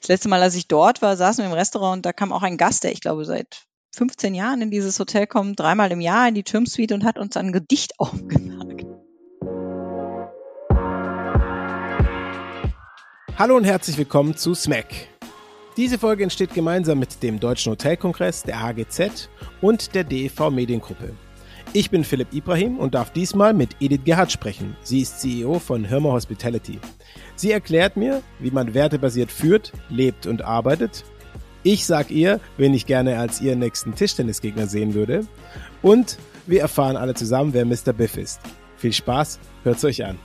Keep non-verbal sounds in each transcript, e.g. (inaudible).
Das letzte Mal, als ich dort war, saßen wir im Restaurant und da kam auch ein Gast, der ich glaube seit 15 Jahren in dieses Hotel kommt, dreimal im Jahr in die Türmsuite und hat uns ein Gedicht (laughs) aufgesagt. Hallo und herzlich willkommen zu SMAC. Diese Folge entsteht gemeinsam mit dem Deutschen Hotelkongress, der HGZ und der DEV Mediengruppe. Ich bin Philipp Ibrahim und darf diesmal mit Edith Gerhardt sprechen. Sie ist CEO von Hirmer Hospitality. Sie erklärt mir, wie man wertebasiert führt, lebt und arbeitet. Ich sag ihr, wen ich gerne als ihren nächsten Tischtennisgegner sehen würde. Und wir erfahren alle zusammen, wer Mr. Biff ist. Viel Spaß, hört's euch an.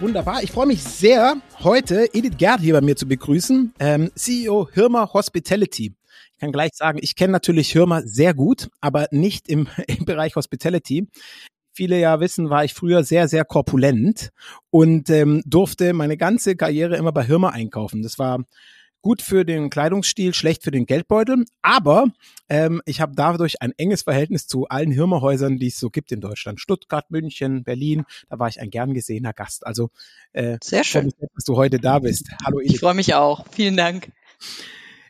Wunderbar. Ich freue mich sehr, heute Edith Gerd hier bei mir zu begrüßen, ähm, CEO Hirmer Hospitality. Ich kann gleich sagen, ich kenne natürlich Hirmer sehr gut, aber nicht im, (laughs) im Bereich Hospitality viele ja wissen, war ich früher sehr, sehr korpulent und ähm, durfte meine ganze Karriere immer bei Hirmer einkaufen. Das war gut für den Kleidungsstil, schlecht für den Geldbeutel. Aber ähm, ich habe dadurch ein enges Verhältnis zu allen Hirmerhäusern, die es so gibt in Deutschland. Stuttgart, München, Berlin. Da war ich ein gern gesehener Gast. Also äh, sehr schön, mich, dass du heute da bist. Hallo Edith. Ich freue mich auch. Vielen Dank.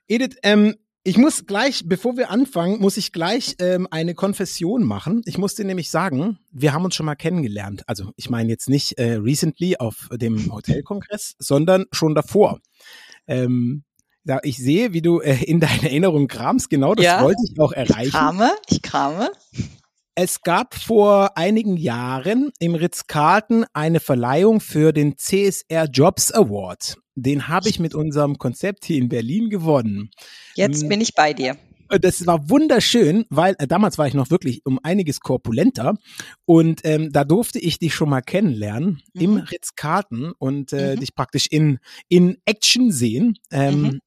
Edith, ähm, ich muss gleich, bevor wir anfangen, muss ich gleich ähm, eine Konfession machen. Ich muss dir nämlich sagen, wir haben uns schon mal kennengelernt. Also ich meine jetzt nicht äh, recently auf dem Hotelkongress, sondern schon davor. Ähm, ja, ich sehe, wie du äh, in deiner Erinnerung kramst. Genau, das ja, wollte ich auch erreichen. Ich krame, ich krame. Es gab vor einigen Jahren im Ritz-Carlton eine Verleihung für den CSR Jobs Award. Den habe ich mit unserem Konzept hier in Berlin gewonnen. Jetzt hm. bin ich bei dir. Äh, das war wunderschön, weil äh, damals war ich noch wirklich um einiges korpulenter und ähm, da durfte ich dich schon mal kennenlernen mhm. im Ritz-Carlton und äh, mhm. dich praktisch in in Action sehen. Ähm, mhm.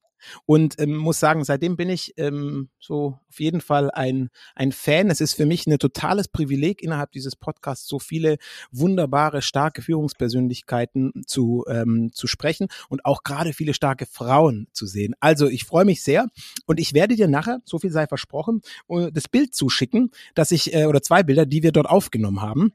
Und ähm, muss sagen, seitdem bin ich ähm, so auf jeden Fall ein, ein Fan. Es ist für mich ein totales Privileg, innerhalb dieses Podcasts so viele wunderbare, starke Führungspersönlichkeiten zu, ähm, zu sprechen und auch gerade viele starke Frauen zu sehen. Also ich freue mich sehr und ich werde dir nachher, so viel sei versprochen, äh, das Bild zuschicken, dass ich, äh, oder zwei Bilder, die wir dort aufgenommen haben.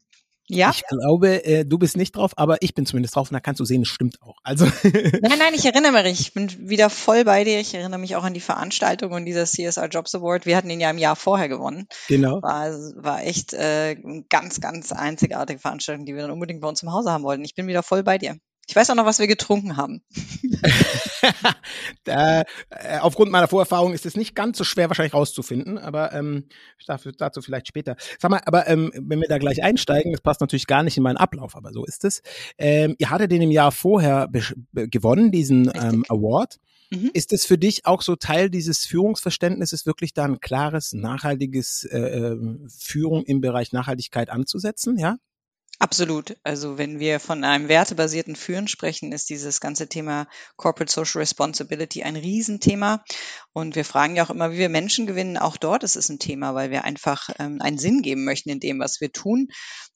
Ja. Ich glaube, äh, du bist nicht drauf, aber ich bin zumindest drauf und da kannst du sehen, es stimmt auch. Also (laughs) nein, nein, ich erinnere mich. Ich bin wieder voll bei dir. Ich erinnere mich auch an die Veranstaltung und dieser CSR Jobs Award. Wir hatten ihn ja im Jahr vorher gewonnen. Genau. War, war echt äh, ganz, ganz einzigartige Veranstaltung, die wir dann unbedingt bei uns im Hause haben wollten. Ich bin wieder voll bei dir. Ich weiß auch noch, was wir getrunken haben. (laughs) da, äh, aufgrund meiner Vorerfahrung ist es nicht ganz so schwer wahrscheinlich rauszufinden, aber ähm, dafür, dazu vielleicht später. Sag mal, aber ähm, wenn wir da gleich einsteigen, das passt natürlich gar nicht in meinen Ablauf, aber so ist es. Ähm, ihr hattet den im Jahr vorher gewonnen, diesen ähm, Award. Mhm. Ist es für dich auch so Teil dieses Führungsverständnisses, wirklich da ein klares, nachhaltiges äh, ähm, Führung im Bereich Nachhaltigkeit anzusetzen, ja? Absolut. Also wenn wir von einem wertebasierten Führen sprechen, ist dieses ganze Thema Corporate Social Responsibility ein Riesenthema. Und wir fragen ja auch immer, wie wir Menschen gewinnen. Auch dort ist es ein Thema, weil wir einfach ähm, einen Sinn geben möchten in dem, was wir tun.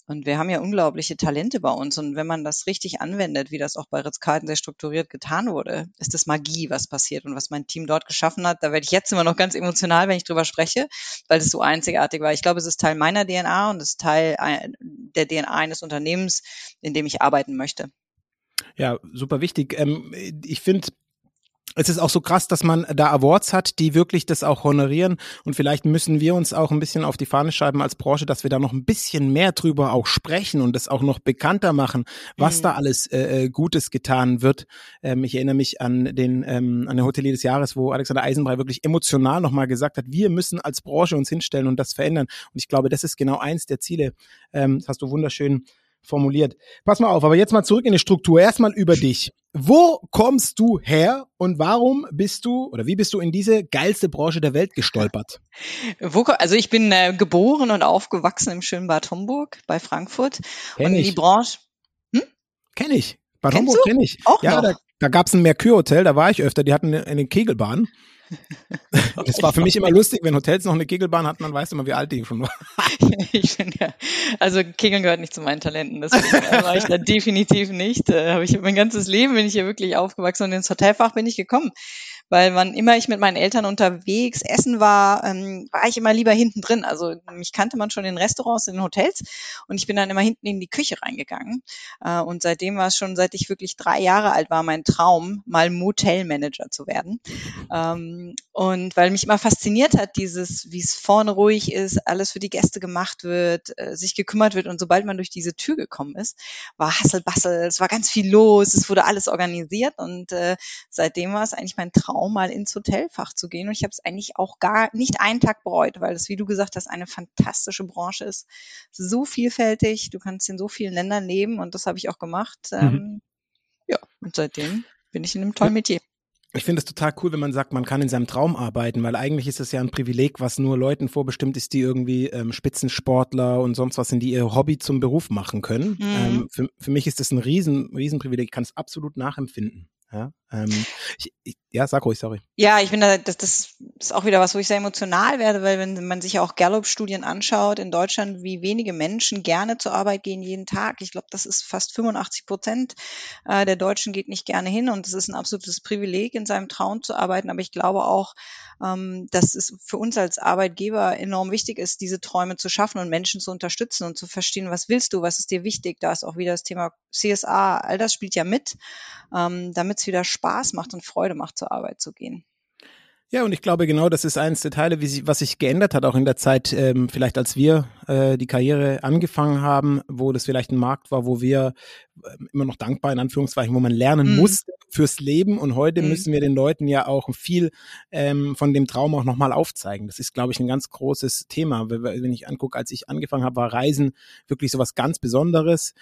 Und wir haben ja unglaubliche Talente bei uns. Und wenn man das richtig anwendet, wie das auch bei Ritz-Carlton sehr strukturiert getan wurde, ist das Magie, was passiert und was mein Team dort geschaffen hat. Da werde ich jetzt immer noch ganz emotional, wenn ich drüber spreche, weil es so einzigartig war. Ich glaube, es ist Teil meiner DNA und es ist Teil der DNA eines Unternehmens, in dem ich arbeiten möchte. Ja, super wichtig. Ähm, ich finde, es ist auch so krass, dass man da Awards hat, die wirklich das auch honorieren. Und vielleicht müssen wir uns auch ein bisschen auf die Fahne schreiben als Branche, dass wir da noch ein bisschen mehr drüber auch sprechen und das auch noch bekannter machen, was mhm. da alles äh, äh, Gutes getan wird. Ähm, ich erinnere mich an den ähm, an den Hotelier des Jahres, wo Alexander Eisenbrei wirklich emotional nochmal gesagt hat, wir müssen als Branche uns hinstellen und das verändern. Und ich glaube, das ist genau eins der Ziele. Ähm, das hast du wunderschön formuliert. Pass mal auf, aber jetzt mal zurück in die Struktur. Erstmal über dich. Wo kommst du her und warum bist du oder wie bist du in diese geilste Branche der Welt gestolpert? (laughs) Wo, also ich bin äh, geboren und aufgewachsen im schönen Bad Homburg bei Frankfurt. Kenn und ich. die Branche. Hm? Kenn ich. Bad Kennst Homburg kenne ich. Auch ja, noch? da, da gab es ein Mercure-Hotel, da war ich öfter, die hatten eine Kegelbahn. Das war für mich immer lustig, wenn Hotels noch eine Kegelbahn hatten, dann weißt du immer, wie alt die schon war. (laughs) ich bin ja, also Kegeln gehört nicht zu meinen Talenten, das war ich da definitiv nicht. Äh, habe ich mein ganzes Leben bin ich hier wirklich aufgewachsen und ins Hotelfach bin ich gekommen, weil wann immer ich mit meinen Eltern unterwegs essen war, ähm, war ich immer lieber hinten drin. Also mich kannte man schon in Restaurants, in Hotels und ich bin dann immer hinten in die Küche reingegangen. Äh, und seitdem war es schon, seit ich wirklich drei Jahre alt war, mein Traum, mal Motelmanager zu werden. Ähm, und weil mich immer fasziniert hat, dieses, wie es vorne ruhig ist, alles für die Gäste gemacht wird, äh, sich gekümmert wird und sobald man durch diese Tür gekommen ist, war Hasselbassel, es war ganz viel los, es wurde alles organisiert und äh, seitdem war es eigentlich mein Traum, mal ins Hotelfach zu gehen und ich habe es eigentlich auch gar nicht einen Tag bereut, weil es, wie du gesagt hast, eine fantastische Branche ist, so vielfältig, du kannst in so vielen Ländern leben und das habe ich auch gemacht. Mhm. Ähm, ja, und seitdem bin ich in einem tollen Metier ich finde es total cool, wenn man sagt, man kann in seinem Traum arbeiten, weil eigentlich ist es ja ein Privileg, was nur Leuten vorbestimmt ist, die irgendwie ähm, Spitzensportler und sonst was sind, die ihr Hobby zum Beruf machen können. Mhm. Ähm, für, für mich ist das ein riesen, riesen Privileg. Ich kann es absolut nachempfinden. Ja, ähm, ich, ich, ja, sag ruhig, sorry. Ja, ich finde, das, das ist auch wieder was, wo ich sehr emotional werde, weil wenn man sich auch Gallup-Studien anschaut in Deutschland, wie wenige Menschen gerne zur Arbeit gehen jeden Tag. Ich glaube, das ist fast 85 Prozent äh, der Deutschen geht nicht gerne hin und es ist ein absolutes Privileg, in seinem Traum zu arbeiten. Aber ich glaube auch, ähm, dass es für uns als Arbeitgeber enorm wichtig ist, diese Träume zu schaffen und Menschen zu unterstützen und zu verstehen, was willst du, was ist dir wichtig. Da ist auch wieder das Thema CSA, all das spielt ja mit, ähm, damit es wieder Spaß macht und Freude macht, zur Arbeit zu gehen. Ja, und ich glaube genau, das ist eines der Teile, wie sie, was sich geändert hat, auch in der Zeit, ähm, vielleicht als wir äh, die Karriere angefangen haben, wo das vielleicht ein Markt war, wo wir äh, immer noch dankbar in Anführungszeichen, wo man lernen mm. musste fürs Leben. Und heute mm. müssen wir den Leuten ja auch viel ähm, von dem Traum auch nochmal aufzeigen. Das ist, glaube ich, ein ganz großes Thema. Wenn ich angucke, als ich angefangen habe, war Reisen wirklich so was ganz Besonderes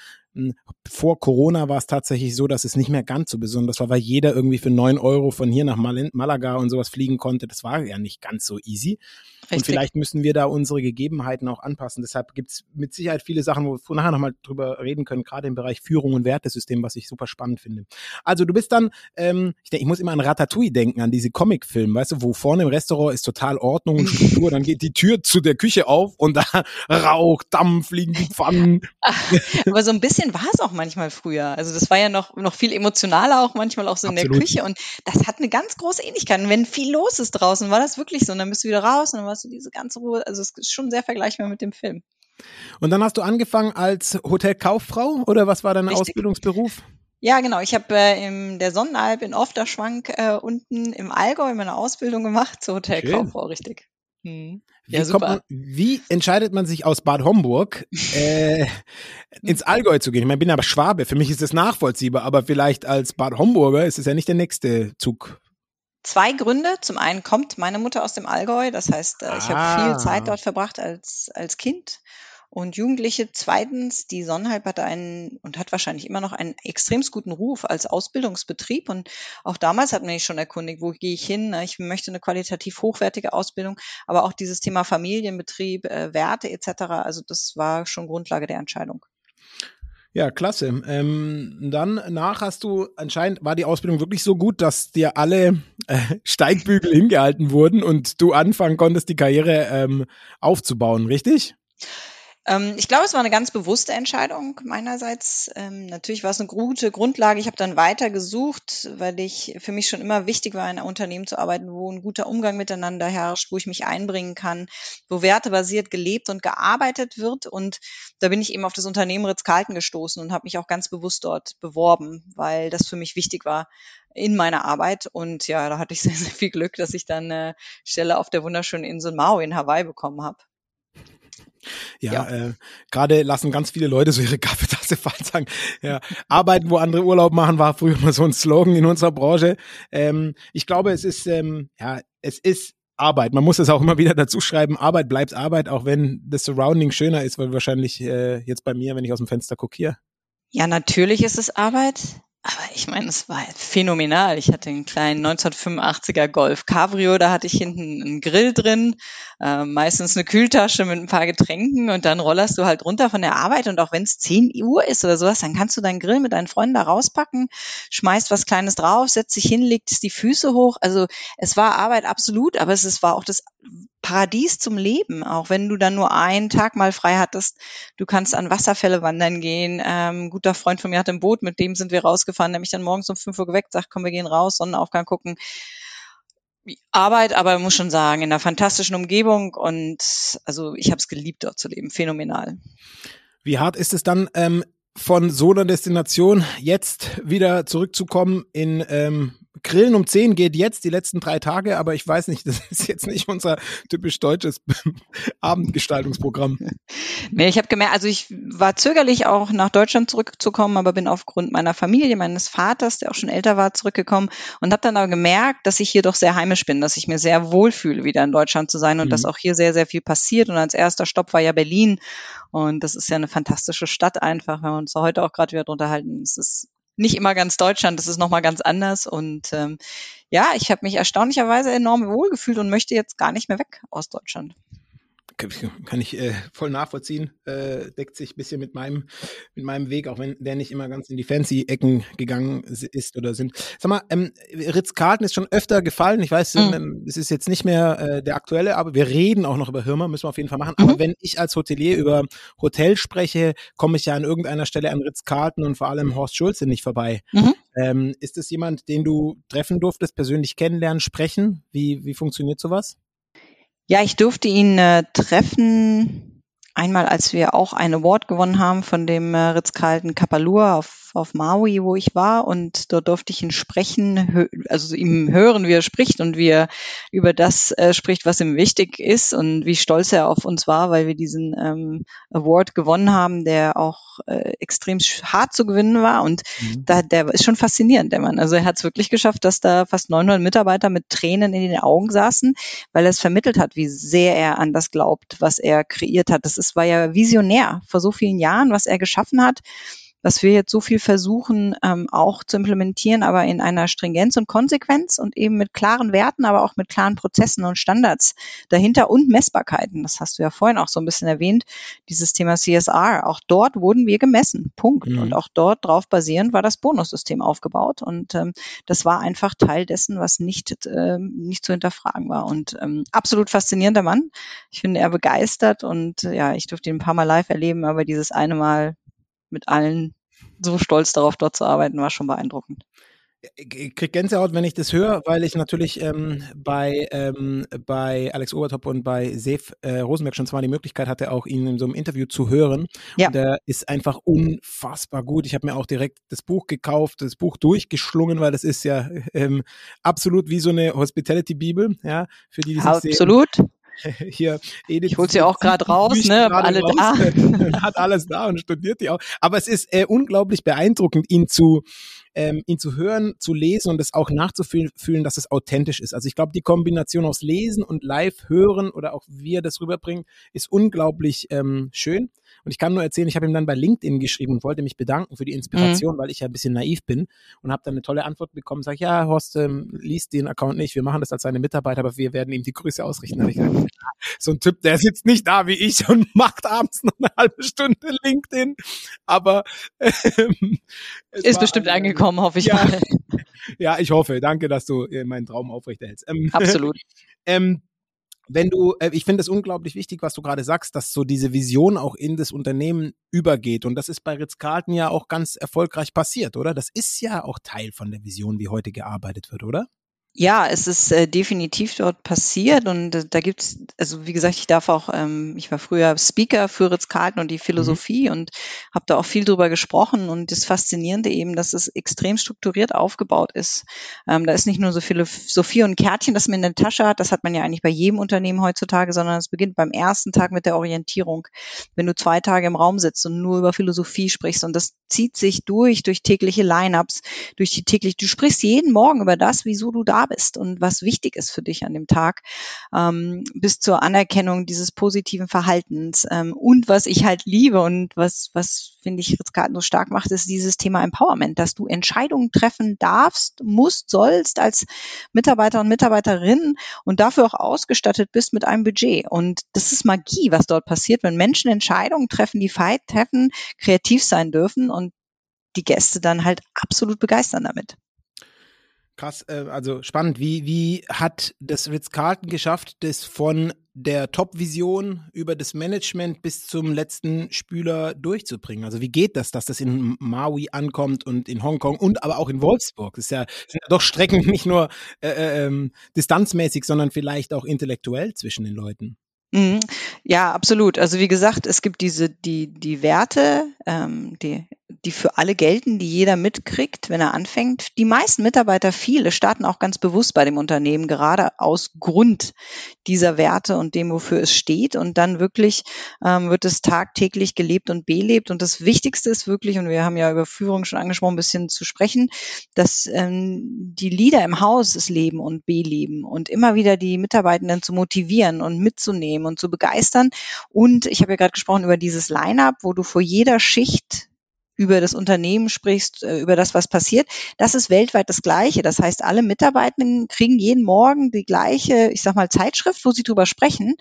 vor Corona war es tatsächlich so, dass es nicht mehr ganz so besonders war, weil jeder irgendwie für neun Euro von hier nach Malaga und sowas fliegen konnte. Das war ja nicht ganz so easy. Richtig. Und vielleicht müssen wir da unsere Gegebenheiten auch anpassen. Deshalb gibt es mit Sicherheit viele Sachen, wo wir nachher nochmal drüber reden können, gerade im Bereich Führung und Wertesystem, was ich super spannend finde. Also du bist dann, ähm, ich denke, ich muss immer an Ratatouille denken, an diese Comicfilme, weißt du, wo vorne im Restaurant ist total Ordnung und Struktur, dann geht die Tür zu der Küche auf und da (laughs) Rauch, Dampf, fliegen die Pfannen. (laughs) Aber so ein bisschen war es auch manchmal früher. Also das war ja noch, noch viel emotionaler auch manchmal auch so Absolut. in der Küche und das hat eine ganz große Ähnlichkeit. Und wenn viel los ist draußen, war das wirklich so. Und dann bist du wieder raus und dann warst du diese ganze Ruhe. Also es ist schon sehr vergleichbar mit dem Film. Und dann hast du angefangen als Hotelkauffrau oder was war dein Richtig. Ausbildungsberuf? Ja, genau. Ich habe äh, in der Sonnenalp in Ofterschwank äh, unten im Allgäu meine Ausbildung gemacht zur Hotelkauffrau, richtig. Hm. Ja, wie, man, wie, entscheidet man sich aus Bad Homburg äh, (laughs) ins Allgäu zu gehen? Ich meine, ich bin aber Schwabe, für mich ist das nachvollziehbar, aber vielleicht als Bad Homburger ist es ja nicht der nächste Zug. Zwei Gründe. Zum einen kommt meine Mutter aus dem Allgäu, das heißt, äh, ich ah. habe viel Zeit dort verbracht als, als Kind und Jugendliche. Zweitens, die Sonnenhalb hat einen und hat wahrscheinlich immer noch einen extremst guten Ruf als Ausbildungsbetrieb. Und auch damals hat man sich schon erkundigt, wo gehe ich hin? Ich möchte eine qualitativ hochwertige Ausbildung, aber auch dieses Thema Familienbetrieb, äh, Werte etc. Also das war schon Grundlage der Entscheidung. Ja, klasse. Ähm, dann nach hast du anscheinend war die Ausbildung wirklich so gut, dass dir alle äh, Steigbügel hingehalten wurden und du anfangen konntest, die Karriere ähm, aufzubauen, richtig? Ähm, ich glaube, es war eine ganz bewusste Entscheidung meinerseits. Ähm, natürlich war es eine gute Grundlage. Ich habe dann weiter gesucht, weil ich für mich schon immer wichtig war, in einem Unternehmen zu arbeiten, wo ein guter Umgang miteinander herrscht, wo ich mich einbringen kann, wo wertebasiert gelebt und gearbeitet wird. Und da bin ich eben auf das Unternehmen Ritz-Carlton gestoßen und habe mich auch ganz bewusst dort beworben, weil das für mich wichtig war in meiner Arbeit. Und ja, da hatte ich (laughs) sehr, sehr viel Glück, dass ich dann eine Stelle auf der wunderschönen Insel Maui in Hawaii bekommen habe. Ja, ja. Äh, gerade lassen ganz viele Leute so ihre Kaffeetasse (laughs) fallen sagen. Ja, arbeiten, wo andere Urlaub machen, war früher mal so ein Slogan in unserer Branche. Ähm, ich glaube, es ist, ähm, ja, es ist Arbeit. Man muss es auch immer wieder dazu schreiben. Arbeit bleibt Arbeit, auch wenn das Surrounding schöner ist, weil wahrscheinlich äh, jetzt bei mir, wenn ich aus dem Fenster gucke hier. Ja, natürlich ist es Arbeit. Aber ich meine, es war phänomenal. Ich hatte einen kleinen 1985er Golf Cabrio, da hatte ich hinten einen Grill drin, äh, meistens eine Kühltasche mit ein paar Getränken und dann rollerst du halt runter von der Arbeit und auch wenn es 10 Uhr ist oder sowas, dann kannst du deinen Grill mit deinen Freunden da rauspacken, schmeißt was Kleines drauf, setzt dich hin, legst die Füße hoch. Also es war Arbeit absolut, aber es, es war auch das Paradies zum Leben, auch wenn du dann nur einen Tag mal frei hattest. Du kannst an Wasserfälle wandern gehen. Ähm, ein guter Freund von mir hat ein Boot, mit dem sind wir rausgefahren, der mich dann morgens um fünf Uhr geweckt, sagt, komm, wir gehen raus, Sonnenaufgang gucken. Arbeit, aber muss schon sagen, in einer fantastischen Umgebung und also ich habe es geliebt, dort zu leben. Phänomenal. Wie hart ist es dann, ähm, von so einer Destination jetzt wieder zurückzukommen in ähm, Grillen um 10 geht jetzt die letzten drei Tage, aber ich weiß nicht, (laughs) das ist jetzt nicht unser typisch deutsches (laughs) Abendgestaltungsprogramm. Nee, ich habe gemerkt, also ich war zögerlich auch nach Deutschland zurückzukommen, aber bin aufgrund meiner Familie, meines Vaters, der auch schon älter war, zurückgekommen und habe dann aber gemerkt, dass ich hier doch sehr heimisch bin, dass ich mir sehr wohlfühle, wieder in Deutschland zu sein und mhm. dass auch hier sehr, sehr viel passiert. Und als erster Stopp war ja Berlin und das ist ja eine fantastische Stadt einfach, wenn wir uns heute auch gerade wieder drunter halten. Es ist nicht immer ganz Deutschland, das ist nochmal ganz anders. Und ähm, ja, ich habe mich erstaunlicherweise enorm wohlgefühlt und möchte jetzt gar nicht mehr weg aus Deutschland kann ich äh, voll nachvollziehen, äh, deckt sich ein bisschen mit meinem, mit meinem Weg, auch wenn der nicht immer ganz in die fancy Ecken gegangen ist oder sind. Sag mal, ähm, Ritz-Carlton ist schon öfter gefallen. Ich weiß, mhm. ähm, es ist jetzt nicht mehr äh, der aktuelle, aber wir reden auch noch über Hirmer, müssen wir auf jeden Fall machen. Mhm. Aber wenn ich als Hotelier über Hotel spreche, komme ich ja an irgendeiner Stelle an Ritz-Carlton und vor allem Horst Schulze nicht vorbei. Mhm. Ähm, ist das jemand, den du treffen durftest, persönlich kennenlernen, sprechen? Wie, wie funktioniert sowas? Ja, ich durfte ihn äh, treffen, einmal als wir auch ein Award gewonnen haben von dem äh, Ritz-Carlton Kapalua auf auf Maui, wo ich war und dort durfte ich ihn sprechen, also ihm hören, wie er spricht und wie er über das äh, spricht, was ihm wichtig ist und wie stolz er auf uns war, weil wir diesen ähm, Award gewonnen haben, der auch äh, extrem hart zu gewinnen war und mhm. da, der ist schon faszinierend, der Mann. Also er hat es wirklich geschafft, dass da fast 900 Mitarbeiter mit Tränen in den Augen saßen, weil er es vermittelt hat, wie sehr er an das glaubt, was er kreiert hat. Das ist, war ja visionär vor so vielen Jahren, was er geschaffen hat was wir jetzt so viel versuchen ähm, auch zu implementieren, aber in einer Stringenz und Konsequenz und eben mit klaren Werten, aber auch mit klaren Prozessen und Standards dahinter und Messbarkeiten. Das hast du ja vorhin auch so ein bisschen erwähnt, dieses Thema CSR. Auch dort wurden wir gemessen. Punkt. Mhm. Und auch dort drauf basierend war das Bonussystem aufgebaut. Und ähm, das war einfach Teil dessen, was nicht, äh, nicht zu hinterfragen war. Und ähm, absolut faszinierender Mann. Ich finde er begeistert und ja, ich durfte ihn ein paar Mal live erleben, aber dieses eine Mal mit allen so stolz darauf, dort zu arbeiten, war schon beeindruckend. Ich krieg Gänsehaut, wenn ich das höre, weil ich natürlich ähm, bei, ähm, bei Alex Obertop und bei Sef äh, Rosenberg schon zwar die Möglichkeit hatte, auch ihn in so einem Interview zu hören. Ja. Und der ist einfach unfassbar gut. Ich habe mir auch direkt das Buch gekauft, das Buch durchgeschlungen, weil das ist ja ähm, absolut wie so eine Hospitality-Bibel, ja, für die, die Absolut. Sehen. (laughs) hier Edith. Ich hol sie auch gerade raus, ne? Alle raus, da. (laughs) (laughs) hat alles da und studiert die auch. Aber es ist äh, unglaublich beeindruckend, ihn zu ähm, ihn zu hören, zu lesen und es auch nachzufühlen, dass es authentisch ist. Also ich glaube, die Kombination aus Lesen und Live hören oder auch wie er das rüberbringt, ist unglaublich ähm, schön. Und ich kann nur erzählen, ich habe ihm dann bei LinkedIn geschrieben und wollte mich bedanken für die Inspiration, mhm. weil ich ja ein bisschen naiv bin und habe dann eine tolle Antwort bekommen. Sag ja, Horst, ähm, liest den Account nicht, wir machen das als seine Mitarbeiter, aber wir werden ihm die Grüße ausrichten. Ich gesagt, (laughs) so ein Typ, der sitzt nicht da wie ich und (laughs) macht abends noch eine halbe Stunde LinkedIn. Aber (laughs) ähm, ist bestimmt ein, angekommen, hoffe ich ja, mal. Ja, ich hoffe. Danke, dass du äh, meinen Traum aufrechterhältst. Ähm, Absolut. ähm, wenn du, äh, ich finde es unglaublich wichtig, was du gerade sagst, dass so diese Vision auch in das Unternehmen übergeht. Und das ist bei Ritz-Carlton ja auch ganz erfolgreich passiert, oder? Das ist ja auch Teil von der Vision, wie heute gearbeitet wird, oder? Ja, es ist äh, definitiv dort passiert und äh, da gibt's, also wie gesagt, ich darf auch, ähm, ich war früher Speaker für Ritz-Carlton und die Philosophie mhm. und habe da auch viel drüber gesprochen und das Faszinierende eben, dass es extrem strukturiert aufgebaut ist. Ähm, da ist nicht nur so Philosophie und Kärtchen, das man in der Tasche hat, das hat man ja eigentlich bei jedem Unternehmen heutzutage, sondern es beginnt beim ersten Tag mit der Orientierung. Wenn du zwei Tage im Raum sitzt und nur über Philosophie sprichst und das zieht sich durch, durch tägliche Lineups, durch die täglich, du sprichst jeden Morgen über das, wieso du da bist und was wichtig ist für dich an dem Tag, ähm, bis zur Anerkennung dieses positiven Verhaltens. Ähm, und was ich halt liebe und was, was finde ich gerade so stark macht, ist dieses Thema Empowerment, dass du Entscheidungen treffen darfst, musst, sollst als Mitarbeiter und Mitarbeiterin und dafür auch ausgestattet bist mit einem Budget. Und das ist Magie, was dort passiert, wenn Menschen Entscheidungen treffen, die Fight treffen, kreativ sein dürfen und die Gäste dann halt absolut begeistern damit. Krass, äh, also spannend. Wie, wie hat das Ritz-Carlton geschafft, das von der Top-Vision über das Management bis zum letzten Spüler durchzubringen? Also wie geht das, dass das in Maui ankommt und in Hongkong und aber auch in Wolfsburg? Das ist ja, sind ja doch Strecken (laughs) nicht nur äh, äh, ähm, distanzmäßig, sondern vielleicht auch intellektuell zwischen den Leuten. Mhm. Ja, absolut. Also wie gesagt, es gibt diese die die Werte, ähm, die die für alle gelten, die jeder mitkriegt, wenn er anfängt. Die meisten Mitarbeiter, viele, starten auch ganz bewusst bei dem Unternehmen, gerade aus Grund dieser Werte und dem, wofür es steht. Und dann wirklich ähm, wird es tagtäglich gelebt und belebt. Und das Wichtigste ist wirklich, und wir haben ja über Führung schon angesprochen, ein bisschen zu sprechen, dass ähm, die Leader im Haus es leben und beleben und immer wieder die Mitarbeitenden zu motivieren und mitzunehmen und zu begeistern. Und ich habe ja gerade gesprochen über dieses Line-up, wo du vor jeder Schicht über das Unternehmen sprichst, äh, über das, was passiert. Das ist weltweit das Gleiche. Das heißt, alle Mitarbeitenden kriegen jeden Morgen die gleiche, ich sag mal, Zeitschrift, wo sie drüber sprechen.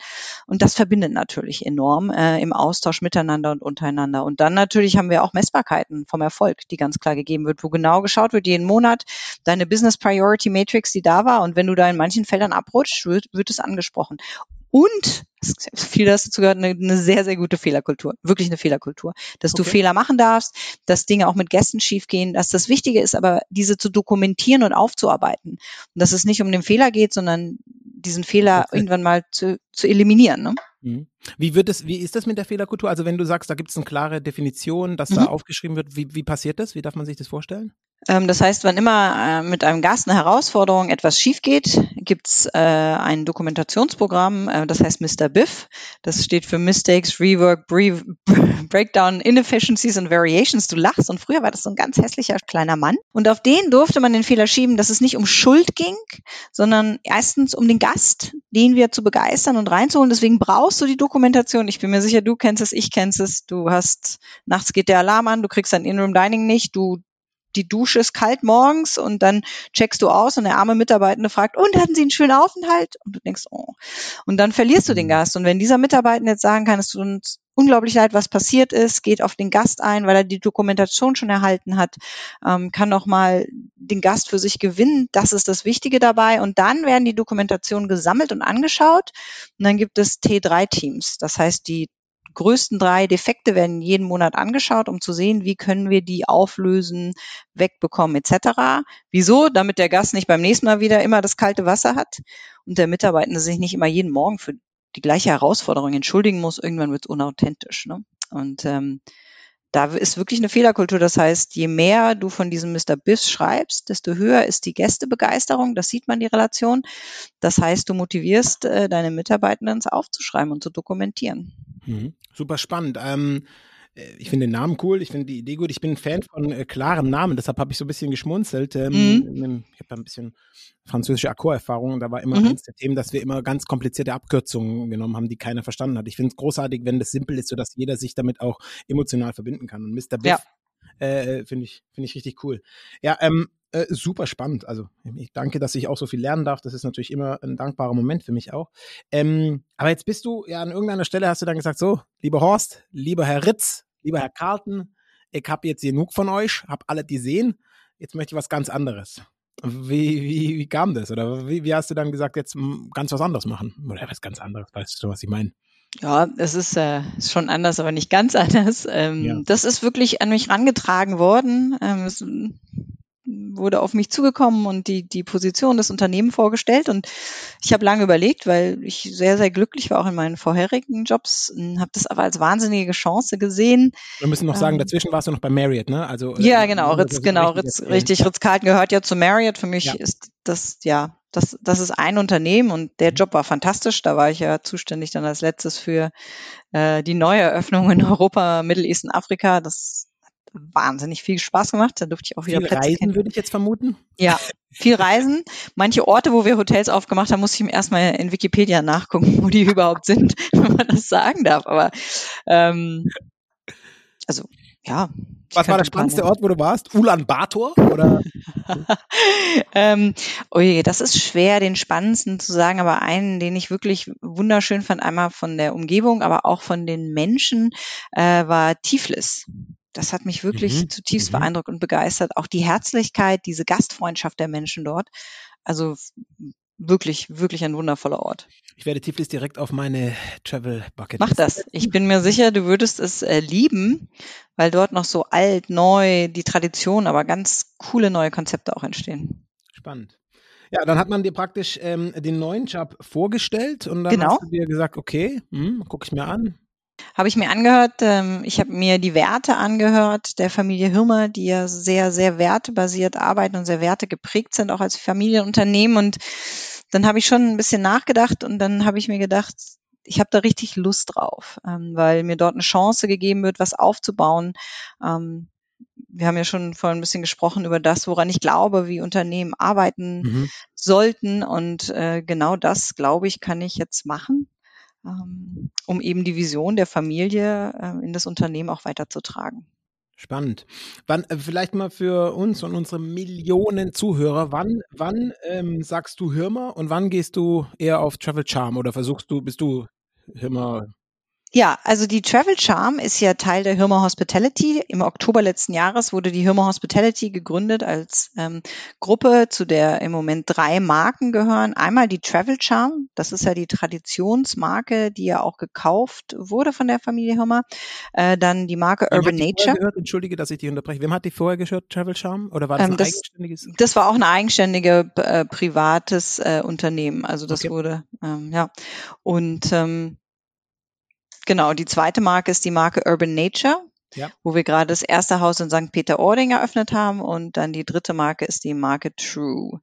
Und das verbindet natürlich enorm äh, im Austausch miteinander und untereinander. Und dann natürlich haben wir auch Messbarkeiten vom Erfolg, die ganz klar gegeben wird, wo genau geschaut wird, jeden Monat deine Business Priority Matrix, die da war. Und wenn du da in manchen Feldern abrutscht, wird, wird es angesprochen. Und viel dazu gehört, eine, eine, sehr, sehr gute Fehlerkultur. Wirklich eine Fehlerkultur. Dass okay. du Fehler machen darfst, dass Dinge auch mit Gästen schiefgehen, dass das Wichtige ist, aber diese zu dokumentieren und aufzuarbeiten. Und dass es nicht um den Fehler geht, sondern diesen Fehler okay. irgendwann mal zu, zu eliminieren. Ne? Mhm. Wie wird es, wie ist das mit der Fehlerkultur? Also wenn du sagst, da gibt es eine klare Definition, dass mhm. da aufgeschrieben wird, wie, wie passiert das? Wie darf man sich das vorstellen? Ähm, das heißt, wann immer äh, mit einem Gast eine Herausforderung etwas schief geht, gibt's äh, ein Dokumentationsprogramm, äh, das heißt Mr. BIF. Das steht für Mistakes, Rework, Bre (laughs) Breakdown, Inefficiencies and Variations. Du lachst und früher war das so ein ganz hässlicher kleiner Mann. Und auf den durfte man den Fehler schieben, dass es nicht um Schuld ging, sondern erstens um den Gast, den wir zu begeistern und reinzuholen. Deswegen brauchst du die Dokumentation. Ich bin mir sicher, du kennst es, ich kennst es. Du hast, nachts geht der Alarm an, du kriegst dein In-Room Dining nicht, du die Dusche ist kalt morgens und dann checkst du aus und der arme Mitarbeitende fragt, und hatten Sie einen schönen Aufenthalt? Und du denkst, oh. Und dann verlierst du den mhm. Gast. Und wenn dieser Mitarbeitende jetzt sagen kann, es tut uns unglaublich leid, was passiert ist, geht auf den Gast ein, weil er die Dokumentation schon erhalten hat, ähm, kann nochmal den Gast für sich gewinnen. Das ist das Wichtige dabei. Und dann werden die Dokumentationen gesammelt und angeschaut. Und dann gibt es T3-Teams. Das heißt, die größten drei Defekte werden jeden Monat angeschaut, um zu sehen, wie können wir die auflösen, wegbekommen etc. Wieso? Damit der Gast nicht beim nächsten Mal wieder immer das kalte Wasser hat und der Mitarbeitende sich nicht immer jeden Morgen für die gleiche Herausforderung entschuldigen muss. Irgendwann wird es unauthentisch. Ne? Und ähm, da ist wirklich eine Fehlerkultur. Das heißt, je mehr du von diesem Mr. Biss schreibst, desto höher ist die Gästebegeisterung. Das sieht man die Relation. Das heißt, du motivierst äh, deine Mitarbeitenden, es aufzuschreiben und zu dokumentieren. Mhm. Super spannend. Ähm, äh, ich finde den Namen cool, ich finde die Idee gut. Ich bin ein Fan von äh, klaren Namen, deshalb habe ich so ein bisschen geschmunzelt. Ähm, mhm. Ich habe ein bisschen französische Akkorderfahrung und da war immer mhm. eins der Themen, dass wir immer ganz komplizierte Abkürzungen genommen haben, die keiner verstanden hat. Ich finde es großartig, wenn das simpel ist, sodass jeder sich damit auch emotional verbinden kann. Und Mr. Biff ja. äh, finde ich, finde ich richtig cool. Ja, ähm, äh, super spannend. Also ich danke, dass ich auch so viel lernen darf. Das ist natürlich immer ein dankbarer Moment für mich auch. Ähm, aber jetzt bist du ja an irgendeiner Stelle hast du dann gesagt, so, lieber Horst, lieber Herr Ritz, lieber Herr Carlton, ich habe jetzt genug von euch, habe alle die sehen. Jetzt möchte ich was ganz anderes. Wie, wie, wie kam das? Oder wie, wie hast du dann gesagt, jetzt ganz was anderes machen? Oder was ganz anderes? Weißt du, was ich meine? Ja, es ist, äh, ist schon anders, aber nicht ganz (laughs) anders. Ähm, ja. Das ist wirklich an mich rangetragen worden. Ähm, es, wurde auf mich zugekommen und die, die Position des Unternehmens vorgestellt. Und ich habe lange überlegt, weil ich sehr, sehr glücklich war auch in meinen vorherigen Jobs, habe das aber als wahnsinnige Chance gesehen. Wir müssen noch sagen, ähm, dazwischen warst du noch bei Marriott, ne? Also, äh, ja, genau, Ritz, genau, Ritz, richtig, Ritz-Carlton gehört ja zu Marriott. Für mich ja. ist das, ja, das, das ist ein Unternehmen und der Job war fantastisch. Da war ich ja zuständig dann als letztes für äh, die Neueröffnung in Europa, Middle East und Afrika. Das wahnsinnig viel Spaß gemacht. Da durfte ich auch wieder viel Plätze Reisen, würde ich jetzt vermuten. Ja, viel Reisen. Manche Orte, wo wir Hotels aufgemacht haben, muss ich ihm erstmal in Wikipedia nachgucken, wo die überhaupt sind, (laughs) wenn man das sagen darf. Aber ähm, also ja. Was war der spannendste Ort, wo du warst? Ulaanbaatar oder? (laughs) ähm, oh je, das ist schwer, den spannendsten zu sagen, aber einen, den ich wirklich wunderschön fand, einmal von der Umgebung, aber auch von den Menschen, äh, war Tiflis. Das hat mich wirklich mhm. zutiefst mhm. beeindruckt und begeistert. Auch die Herzlichkeit, diese Gastfreundschaft der Menschen dort. Also wirklich, wirklich ein wundervoller Ort. Ich werde Tiflis direkt auf meine Travel Bucket. Mach das. Ich bin mir sicher, du würdest es äh, lieben, weil dort noch so alt, neu, die Tradition, aber ganz coole neue Konzepte auch entstehen. Spannend. Ja, dann hat man dir praktisch ähm, den neuen Job vorgestellt und dann genau. hast du dir gesagt, okay, hm, gucke ich mir an. Habe ich mir angehört. Ähm, ich habe mir die Werte angehört der Familie Hirmer, die ja sehr, sehr wertebasiert arbeiten und sehr wertegeprägt sind, auch als Familienunternehmen. Und dann habe ich schon ein bisschen nachgedacht und dann habe ich mir gedacht, ich habe da richtig Lust drauf, ähm, weil mir dort eine Chance gegeben wird, was aufzubauen. Ähm, wir haben ja schon vorhin ein bisschen gesprochen über das, woran ich glaube, wie Unternehmen arbeiten mhm. sollten. Und äh, genau das, glaube ich, kann ich jetzt machen, um eben die Vision der Familie äh, in das Unternehmen auch weiterzutragen. Spannend. Wann, äh, vielleicht mal für uns und unsere Millionen Zuhörer, wann, wann ähm, sagst du Hirmer und wann gehst du eher auf Travel Charm oder versuchst du, bist du Hirmer ja, also die Travel Charm ist ja Teil der Hirmer Hospitality. Im Oktober letzten Jahres wurde die Hirmer Hospitality gegründet als ähm, Gruppe, zu der im Moment drei Marken gehören. Einmal die Travel Charm, das ist ja die Traditionsmarke, die ja auch gekauft wurde von der Familie Hirmer. Äh, dann die Marke Wem Urban Nature. Gehört? Entschuldige, dass ich dich unterbreche. Wem hat die vorher gehört, Travel Charm? Oder war das ähm, ein das, eigenständiges? Das war auch ein eigenständiges äh, privates äh, Unternehmen. Also das okay. wurde, ähm, ja. Und ähm, Genau, die zweite Marke ist die Marke Urban Nature, ja. wo wir gerade das erste Haus in St. Peter-Ording eröffnet haben und dann die dritte Marke ist die Marke True,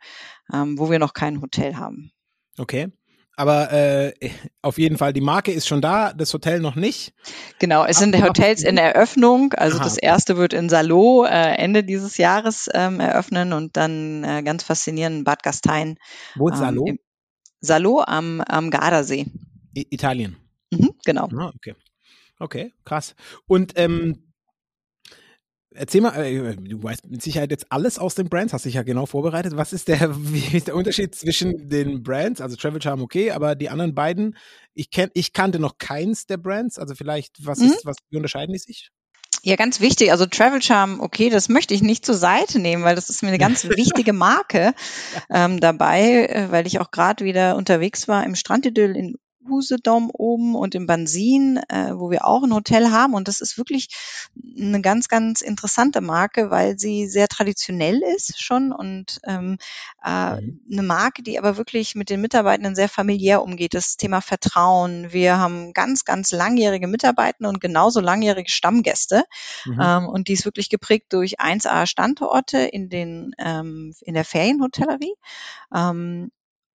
ähm, wo wir noch kein Hotel haben. Okay. Aber äh, auf jeden Fall, die Marke ist schon da, das Hotel noch nicht. Genau, es sind Hotels in Eröffnung. Also Aha. das erste wird in Salo äh, Ende dieses Jahres ähm, eröffnen und dann äh, ganz faszinierend Bad Gastein. Wo ist Salo? Ähm, Salo am, am Gardasee. I Italien. Mhm, genau. Ah, okay. Okay, krass. Und ähm, Erzähl mal, äh, du weißt mit Sicherheit jetzt alles aus den Brands, hast dich ja genau vorbereitet. Was ist der, (laughs) wie ist der Unterschied zwischen den Brands? Also Travel Charm okay, aber die anderen beiden, ich kenn, ich kannte noch keins der Brands. Also vielleicht, was mhm. ist, was, wie unterscheiden die sich? Ja, ganz wichtig. Also Travel Charm, okay, das möchte ich nicht zur Seite nehmen, weil das ist mir eine ganz (laughs) wichtige Marke ähm, dabei, äh, weil ich auch gerade wieder unterwegs war im Strandidyll in Usedom oben und im Bansin, äh, wo wir auch ein Hotel haben. Und das ist wirklich eine ganz, ganz interessante Marke, weil sie sehr traditionell ist schon und ähm, äh, mhm. eine Marke, die aber wirklich mit den Mitarbeitenden sehr familiär umgeht. Das Thema Vertrauen. Wir haben ganz, ganz langjährige Mitarbeiter und genauso langjährige Stammgäste. Mhm. Ähm, und die ist wirklich geprägt durch 1A Standorte in den ähm, in der Ferienhotellerie. Ähm,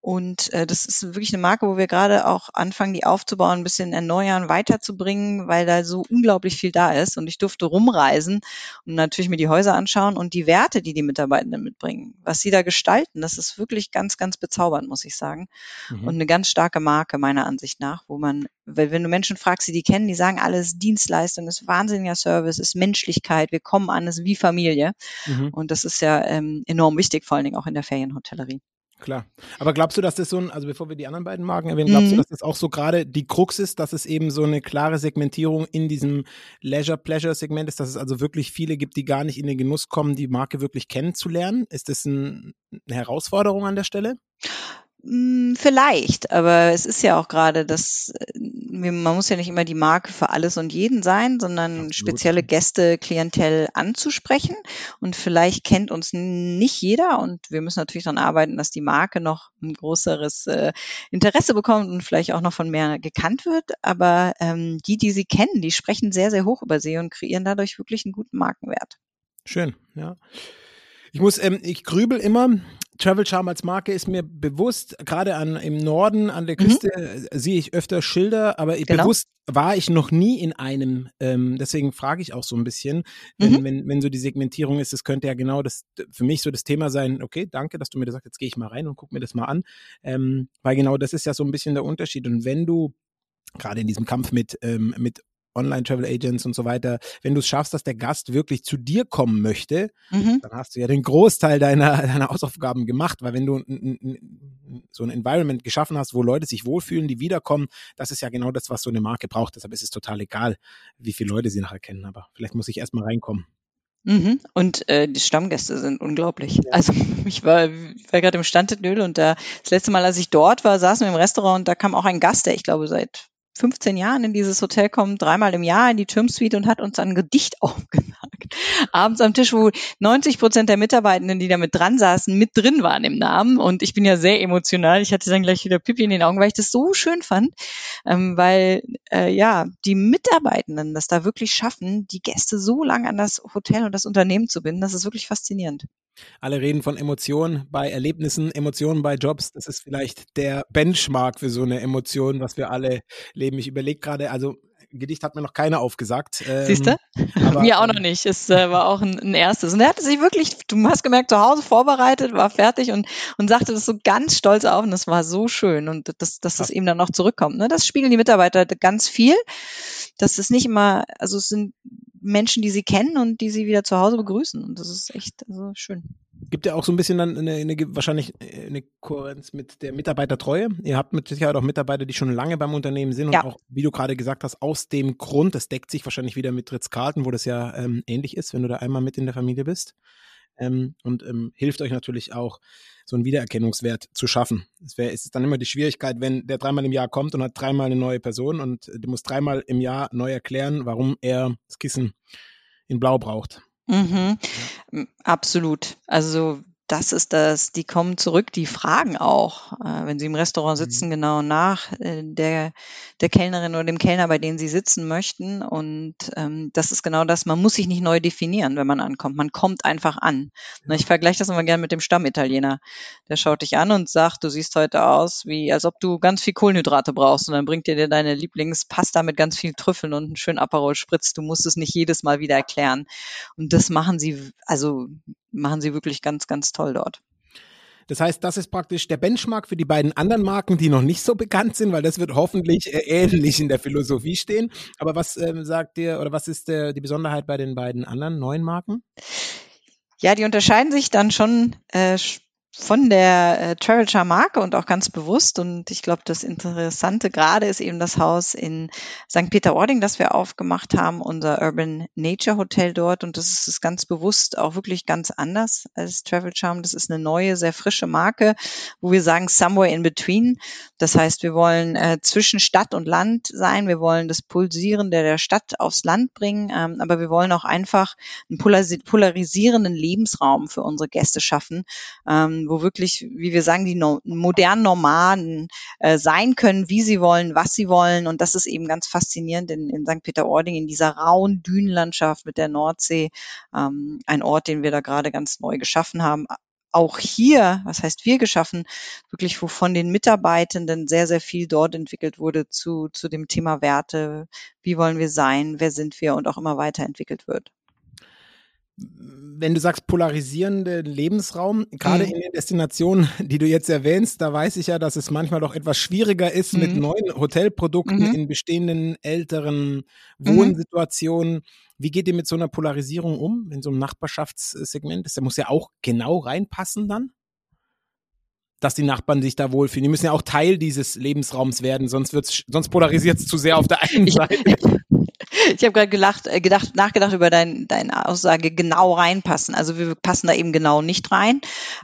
und äh, das ist wirklich eine Marke, wo wir gerade auch anfangen, die aufzubauen, ein bisschen erneuern, weiterzubringen, weil da so unglaublich viel da ist. Und ich durfte rumreisen und natürlich mir die Häuser anschauen und die Werte, die die Mitarbeitenden mitbringen, was sie da gestalten, das ist wirklich ganz, ganz bezaubernd, muss ich sagen. Mhm. Und eine ganz starke Marke meiner Ansicht nach, wo man, weil wenn du Menschen fragst, die die kennen, die sagen alles Dienstleistung, ist wahnsinniger Service, ist Menschlichkeit, wir kommen an, ist wie Familie. Mhm. Und das ist ja ähm, enorm wichtig, vor allen Dingen auch in der Ferienhotellerie. Klar. Aber glaubst du, dass das so ein, also bevor wir die anderen beiden Marken erwähnen, glaubst mhm. du, dass das auch so gerade die Krux ist, dass es eben so eine klare Segmentierung in diesem Leisure-Pleasure-Segment ist, dass es also wirklich viele gibt, die gar nicht in den Genuss kommen, die Marke wirklich kennenzulernen? Ist das ein, eine Herausforderung an der Stelle? Hm, vielleicht, aber es ist ja auch gerade das, äh, man muss ja nicht immer die Marke für alles und jeden sein, sondern Absolut. spezielle Gäste, Klientel anzusprechen. Und vielleicht kennt uns nicht jeder und wir müssen natürlich daran arbeiten, dass die Marke noch ein größeres äh, Interesse bekommt und vielleicht auch noch von mehr gekannt wird. Aber ähm, die, die sie kennen, die sprechen sehr, sehr hoch über sie und kreieren dadurch wirklich einen guten Markenwert. Schön, ja. Ich muss, ähm, ich grübel immer. Travel Charm als Marke ist mir bewusst, gerade an, im Norden an der mhm. Küste mhm. sehe ich öfter Schilder, aber genau. bewusst war ich noch nie in einem. Ähm, deswegen frage ich auch so ein bisschen, wenn, mhm. wenn, wenn so die Segmentierung ist, das könnte ja genau das für mich so das Thema sein, okay, danke, dass du mir das sagst, jetzt gehe ich mal rein und guck mir das mal an. Ähm, weil genau das ist ja so ein bisschen der Unterschied. Und wenn du gerade in diesem Kampf mit, ähm, mit Online-Travel-Agents und so weiter, wenn du es schaffst, dass der Gast wirklich zu dir kommen möchte, mhm. dann hast du ja den Großteil deiner, (laughs) deiner Hausaufgaben gemacht, weil wenn du so ein Environment geschaffen hast, wo Leute sich wohlfühlen, die wiederkommen, das ist ja genau das, was so eine Marke braucht. Deshalb ist es total egal, wie viele Leute sie nachher kennen, aber vielleicht muss ich erstmal reinkommen. Mhm. Und äh, die Stammgäste sind unglaublich. Ja. Also (laughs) ich war, ich war gerade im Standetnöl und da, das letzte Mal, als ich dort war, saßen wir im Restaurant und da kam auch ein Gast, der ich glaube seit 15 Jahren in dieses Hotel kommt, dreimal im Jahr in die Türmsuite und hat uns ein Gedicht (laughs) aufgesagt. Abends am Tisch, wo 90 Prozent der Mitarbeitenden, die da mit dran saßen, mit drin waren im Namen. Und ich bin ja sehr emotional. Ich hatte dann gleich wieder Pipi in den Augen, weil ich das so schön fand, ähm, weil äh, ja die Mitarbeitenden das da wirklich schaffen, die Gäste so lange an das Hotel und das Unternehmen zu binden. Das ist wirklich faszinierend. Alle reden von Emotionen bei Erlebnissen, Emotionen bei Jobs. Das ist vielleicht der Benchmark für so eine Emotion, was wir alle leben. Ich überlege gerade, also Gedicht hat mir noch keiner aufgesagt. Ähm, Siehst du? (laughs) mir auch noch ähm, nicht. Es äh, war auch ein, ein, erstes. Und er hatte sich wirklich, du hast gemerkt, zu Hause vorbereitet, war fertig und, und sagte das so ganz stolz auf und das war so schön und das, dass das eben dann noch zurückkommt. Ne? Das spiegeln die Mitarbeiter ganz viel. Das ist nicht immer, also es sind Menschen, die sie kennen und die sie wieder zu Hause begrüßen. Und das ist echt also schön. Gibt ja auch so ein bisschen dann eine, eine, wahrscheinlich eine Kohärenz mit der Mitarbeitertreue. Ihr habt mit Sicherheit auch Mitarbeiter, die schon lange beim Unternehmen sind ja. und auch, wie du gerade gesagt hast, aus dem Grund, das deckt sich wahrscheinlich wieder mit Ritz-Carlton, wo das ja ähm, ähnlich ist, wenn du da einmal mit in der Familie bist. Ähm, und ähm, hilft euch natürlich auch, so einen Wiedererkennungswert zu schaffen. Es wäre, ist dann immer die Schwierigkeit, wenn der dreimal im Jahr kommt und hat dreimal eine neue Person und du musst dreimal im Jahr neu erklären, warum er das Kissen in Blau braucht. Mhm. Ja. Absolut. Also das ist das, die kommen zurück, die fragen auch, äh, wenn sie im Restaurant mhm. sitzen, mhm. genau nach äh, der, der Kellnerin oder dem Kellner, bei denen sie sitzen möchten. Und ähm, das ist genau das, man muss sich nicht neu definieren, wenn man ankommt. Man kommt einfach an. Ja. Ich vergleiche das immer gerne mit dem Stammitaliener. Der schaut dich an und sagt, du siehst heute aus, wie als ob du ganz viel Kohlenhydrate brauchst. Und dann bringt dir dir deine Lieblingspasta mit ganz viel Trüffeln und einen schönen Aperol Spritz. Du musst es nicht jedes Mal wieder erklären. Und das machen sie, also machen sie wirklich ganz, ganz toll dort. Das heißt, das ist praktisch der Benchmark für die beiden anderen Marken, die noch nicht so bekannt sind, weil das wird hoffentlich äh, ähnlich in der Philosophie stehen. Aber was ähm, sagt ihr oder was ist äh, die Besonderheit bei den beiden anderen neuen Marken? Ja, die unterscheiden sich dann schon äh, von der äh, Travel Charm Marke und auch ganz bewusst. Und ich glaube, das Interessante gerade ist eben das Haus in St. Peter-Ording, das wir aufgemacht haben, unser Urban Nature Hotel dort. Und das ist ganz bewusst auch wirklich ganz anders als Travel Charm. Das ist eine neue, sehr frische Marke, wo wir sagen somewhere in between. Das heißt, wir wollen äh, zwischen Stadt und Land sein. Wir wollen das Pulsieren der, der Stadt aufs Land bringen. Ähm, aber wir wollen auch einfach einen polarisierenden Lebensraum für unsere Gäste schaffen. Ähm, wo wirklich, wie wir sagen, die no modernen Nomaden äh, sein können, wie sie wollen, was sie wollen. Und das ist eben ganz faszinierend in, in St. Peter-Ording, in dieser rauen Dünenlandschaft mit der Nordsee. Ähm, ein Ort, den wir da gerade ganz neu geschaffen haben auch hier, was heißt wir geschaffen, wirklich wovon den Mitarbeitenden sehr, sehr viel dort entwickelt wurde zu, zu dem Thema Werte, wie wollen wir sein, wer sind wir und auch immer weiterentwickelt wird wenn du sagst polarisierende Lebensraum, gerade mhm. in den Destinationen, die du jetzt erwähnst, da weiß ich ja, dass es manchmal doch etwas schwieriger ist mhm. mit neuen Hotelprodukten mhm. in bestehenden älteren mhm. Wohnsituationen. Wie geht ihr mit so einer Polarisierung um in so einem Nachbarschaftssegment? Das muss ja auch genau reinpassen dann dass die Nachbarn sich da wohlfühlen. Die müssen ja auch Teil dieses Lebensraums werden, sonst wird's, sonst polarisiert es zu sehr auf der einen Seite. (laughs) Ich habe gerade gelacht, äh, gedacht, nachgedacht über dein, deine Aussage, genau reinpassen. Also wir passen da eben genau nicht rein.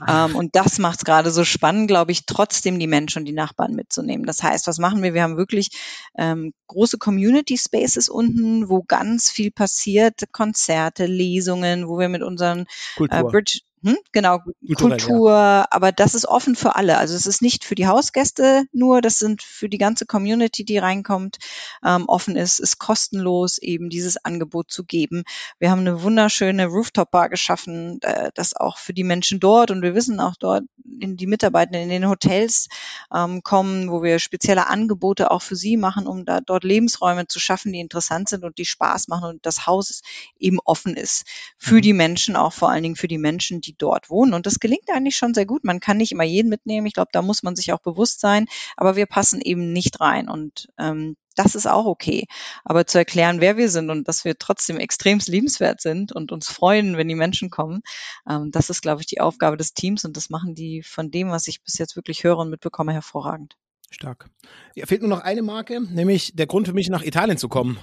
Ähm, und das macht es gerade so spannend, glaube ich, trotzdem die Menschen und die Nachbarn mitzunehmen. Das heißt, was machen wir? Wir haben wirklich ähm, große Community Spaces unten, wo ganz viel passiert, Konzerte, Lesungen, wo wir mit unseren äh, Bridge hm, genau, Kulturell, Kultur, ja. aber das ist offen für alle. Also es ist nicht für die Hausgäste nur, das sind für die ganze Community, die reinkommt, ähm, offen ist, ist kostenlos, eben dieses Angebot zu geben. Wir haben eine wunderschöne Rooftop-Bar geschaffen, äh, das auch für die Menschen dort und wir wissen auch dort, in die Mitarbeitenden in den Hotels ähm, kommen, wo wir spezielle Angebote auch für sie machen, um da dort Lebensräume zu schaffen, die interessant sind und die Spaß machen und das Haus eben offen ist für mhm. die Menschen, auch vor allen Dingen für die Menschen, die dort wohnen. Und das gelingt eigentlich schon sehr gut. Man kann nicht immer jeden mitnehmen. Ich glaube, da muss man sich auch bewusst sein. Aber wir passen eben nicht rein. Und ähm, das ist auch okay. Aber zu erklären, wer wir sind und dass wir trotzdem extremst liebenswert sind und uns freuen, wenn die Menschen kommen, ähm, das ist, glaube ich, die Aufgabe des Teams und das machen die von dem, was ich bis jetzt wirklich höre und mitbekomme, hervorragend. Stark. Ja, fehlt nur noch eine Marke, nämlich der Grund für mich nach Italien zu kommen.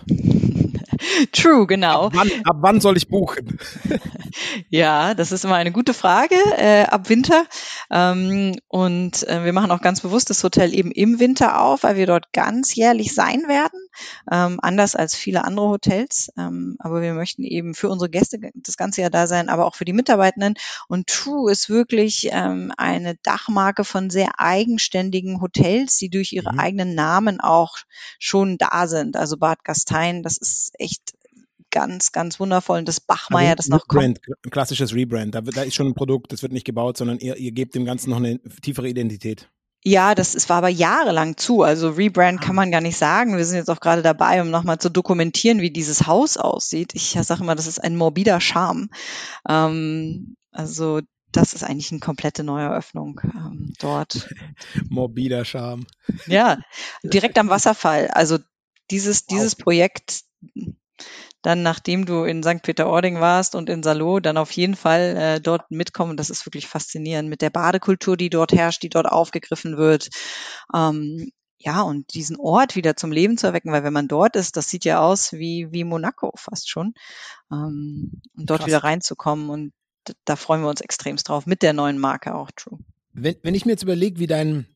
(laughs) True, genau. Ab wann, ab wann soll ich buchen? (laughs) ja, das ist immer eine gute Frage äh, ab Winter. Ähm, und äh, wir machen auch ganz bewusst das Hotel eben im Winter auf, weil wir dort ganz jährlich sein werden, ähm, anders als viele andere Hotels. Ähm, aber wir möchten eben für unsere Gäste das ganze Jahr da sein, aber auch für die Mitarbeitenden. Und True ist wirklich ähm, eine Dachmarke von sehr eigenständigen Hotels, die durch ihre mhm. eigenen Namen auch schon da sind. Also Bad Gastein, das ist echt ganz, ganz wundervoll. Und das Bachmeier, also das noch Rebrand, kommt. Ein klassisches Rebrand. Da, da, ist schon ein Produkt, das wird nicht gebaut, sondern ihr, ihr gebt dem Ganzen noch eine tiefere Identität. Ja, das es war aber jahrelang zu. Also Rebrand kann ah. man gar nicht sagen. Wir sind jetzt auch gerade dabei, um nochmal zu dokumentieren, wie dieses Haus aussieht. Ich sage immer, das ist ein morbider Charme. Ähm, also das ist eigentlich eine komplette Neueröffnung ähm, dort. (laughs) Morbider Charme. Ja, direkt am Wasserfall. Also dieses, dieses Projekt, dann nachdem du in St. Peter-Ording warst und in Salo, dann auf jeden Fall äh, dort mitkommen. Das ist wirklich faszinierend mit der Badekultur, die dort herrscht, die dort aufgegriffen wird. Ähm, ja, und diesen Ort wieder zum Leben zu erwecken, weil wenn man dort ist, das sieht ja aus wie, wie Monaco fast schon. Ähm, und dort Krass. wieder reinzukommen und da freuen wir uns extremst drauf, mit der neuen Marke auch True. Wenn, wenn ich mir jetzt überlege, wie dein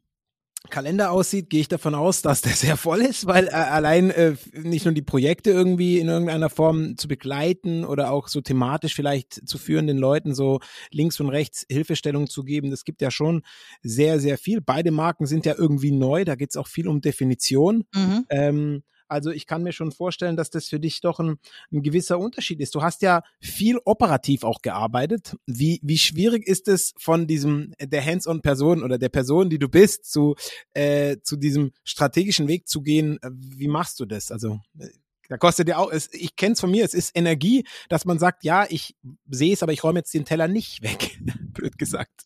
Kalender aussieht, gehe ich davon aus, dass der sehr voll ist, weil äh, allein äh, nicht nur die Projekte irgendwie in irgendeiner Form zu begleiten oder auch so thematisch vielleicht zu führen, den Leuten so links und rechts Hilfestellung zu geben, das gibt ja schon sehr, sehr viel. Beide Marken sind ja irgendwie neu, da geht es auch viel um Definition. Mhm. Ähm, also ich kann mir schon vorstellen, dass das für dich doch ein, ein gewisser Unterschied ist. Du hast ja viel operativ auch gearbeitet. Wie, wie schwierig ist es von diesem der Hands-on-Person oder der Person, die du bist, zu, äh, zu diesem strategischen Weg zu gehen? Wie machst du das? Also äh, da kostet ja auch, es, ich kenne es von mir, es ist Energie, dass man sagt, ja, ich sehe es, aber ich räume jetzt den Teller nicht (laughs) weg, blöd gesagt.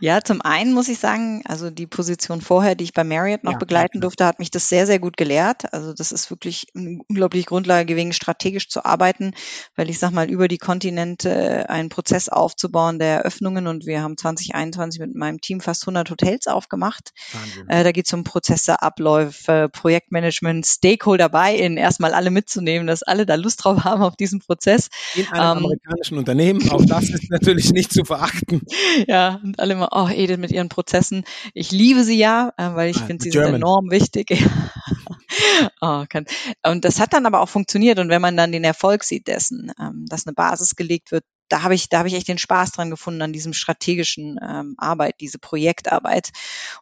Ja, zum einen muss ich sagen, also die Position vorher, die ich bei Marriott noch ja, begleiten durfte, hat mich das sehr, sehr gut gelehrt. Also das ist wirklich eine unglaubliche Grundlage gewesen, strategisch zu arbeiten, weil ich sag mal, über die Kontinente einen Prozess aufzubauen der Eröffnungen und wir haben 2021 mit meinem Team fast 100 Hotels aufgemacht. Äh, da geht es um Prozesse, Abläufe, Projektmanagement, Stakeholder bei in erst erstmal alle mitzunehmen, dass alle da Lust drauf haben auf diesen Prozess. In einem ähm, amerikanischen Unternehmen, auch das ist natürlich nicht zu verachten. (laughs) Ja, und alle immer, oh, Edith mit ihren Prozessen. Ich liebe sie ja, äh, weil ich ah, finde, sie German. sind enorm wichtig. (laughs) (laughs) oh, kann. Und das hat dann aber auch funktioniert. Und wenn man dann den Erfolg sieht dessen, ähm, dass eine Basis gelegt wird, da habe ich, da habe ich echt den Spaß dran gefunden an diesem strategischen ähm, Arbeit, diese Projektarbeit.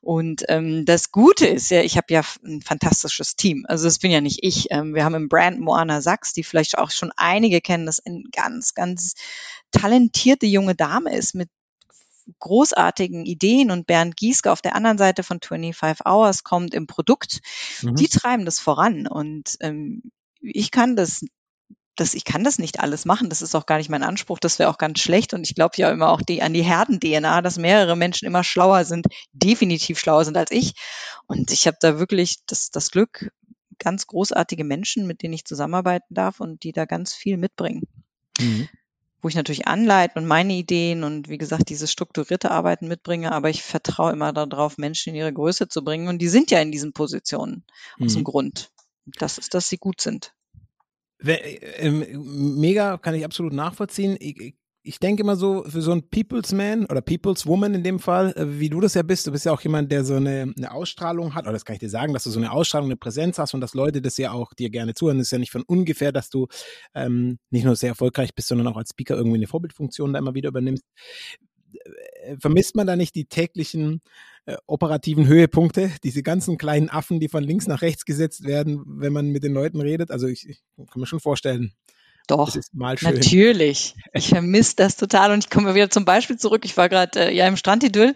Und ähm, das Gute ist ja, ich habe ja ein fantastisches Team. Also das bin ja nicht ich. Ähm, wir haben im Brand Moana Sachs, die vielleicht auch schon einige kennen, das eine ganz, ganz talentierte junge Dame ist mit großartigen Ideen und Bernd Gieske auf der anderen Seite von 25 Hours kommt im Produkt. Mhm. Die treiben das voran und ähm, ich kann das das, ich kann das nicht alles machen. Das ist auch gar nicht mein Anspruch. Das wäre auch ganz schlecht. Und ich glaube ja immer auch die, an die Herden-DNA, dass mehrere Menschen immer schlauer sind, definitiv schlauer sind als ich. Und ich habe da wirklich das, das Glück, ganz großartige Menschen, mit denen ich zusammenarbeiten darf und die da ganz viel mitbringen. Mhm. Wo ich natürlich anleite und meine Ideen und wie gesagt, dieses strukturierte Arbeiten mitbringe, aber ich vertraue immer darauf, Menschen in ihre Größe zu bringen. Und die sind ja in diesen Positionen mhm. aus dem mhm. Grund. Das ist, dass sie gut sind. Ähm, mega, kann ich absolut nachvollziehen. Ich, ich denke immer so, für so ein People's Man oder People's Woman in dem Fall, äh, wie du das ja bist, du bist ja auch jemand, der so eine, eine Ausstrahlung hat, oder das kann ich dir sagen, dass du so eine Ausstrahlung, eine Präsenz hast und dass Leute das ja auch dir gerne zuhören. Das ist ja nicht von ungefähr, dass du ähm, nicht nur sehr erfolgreich bist, sondern auch als Speaker irgendwie eine Vorbildfunktion da immer wieder übernimmst. Äh, vermisst man da nicht die täglichen äh, operativen Höhepunkte, diese ganzen kleinen Affen, die von links nach rechts gesetzt werden, wenn man mit den Leuten redet. Also ich, ich kann mir schon vorstellen, doch, natürlich. Ich vermisse das total und ich komme wieder zum Beispiel zurück. Ich war gerade äh, ja im Strandidyll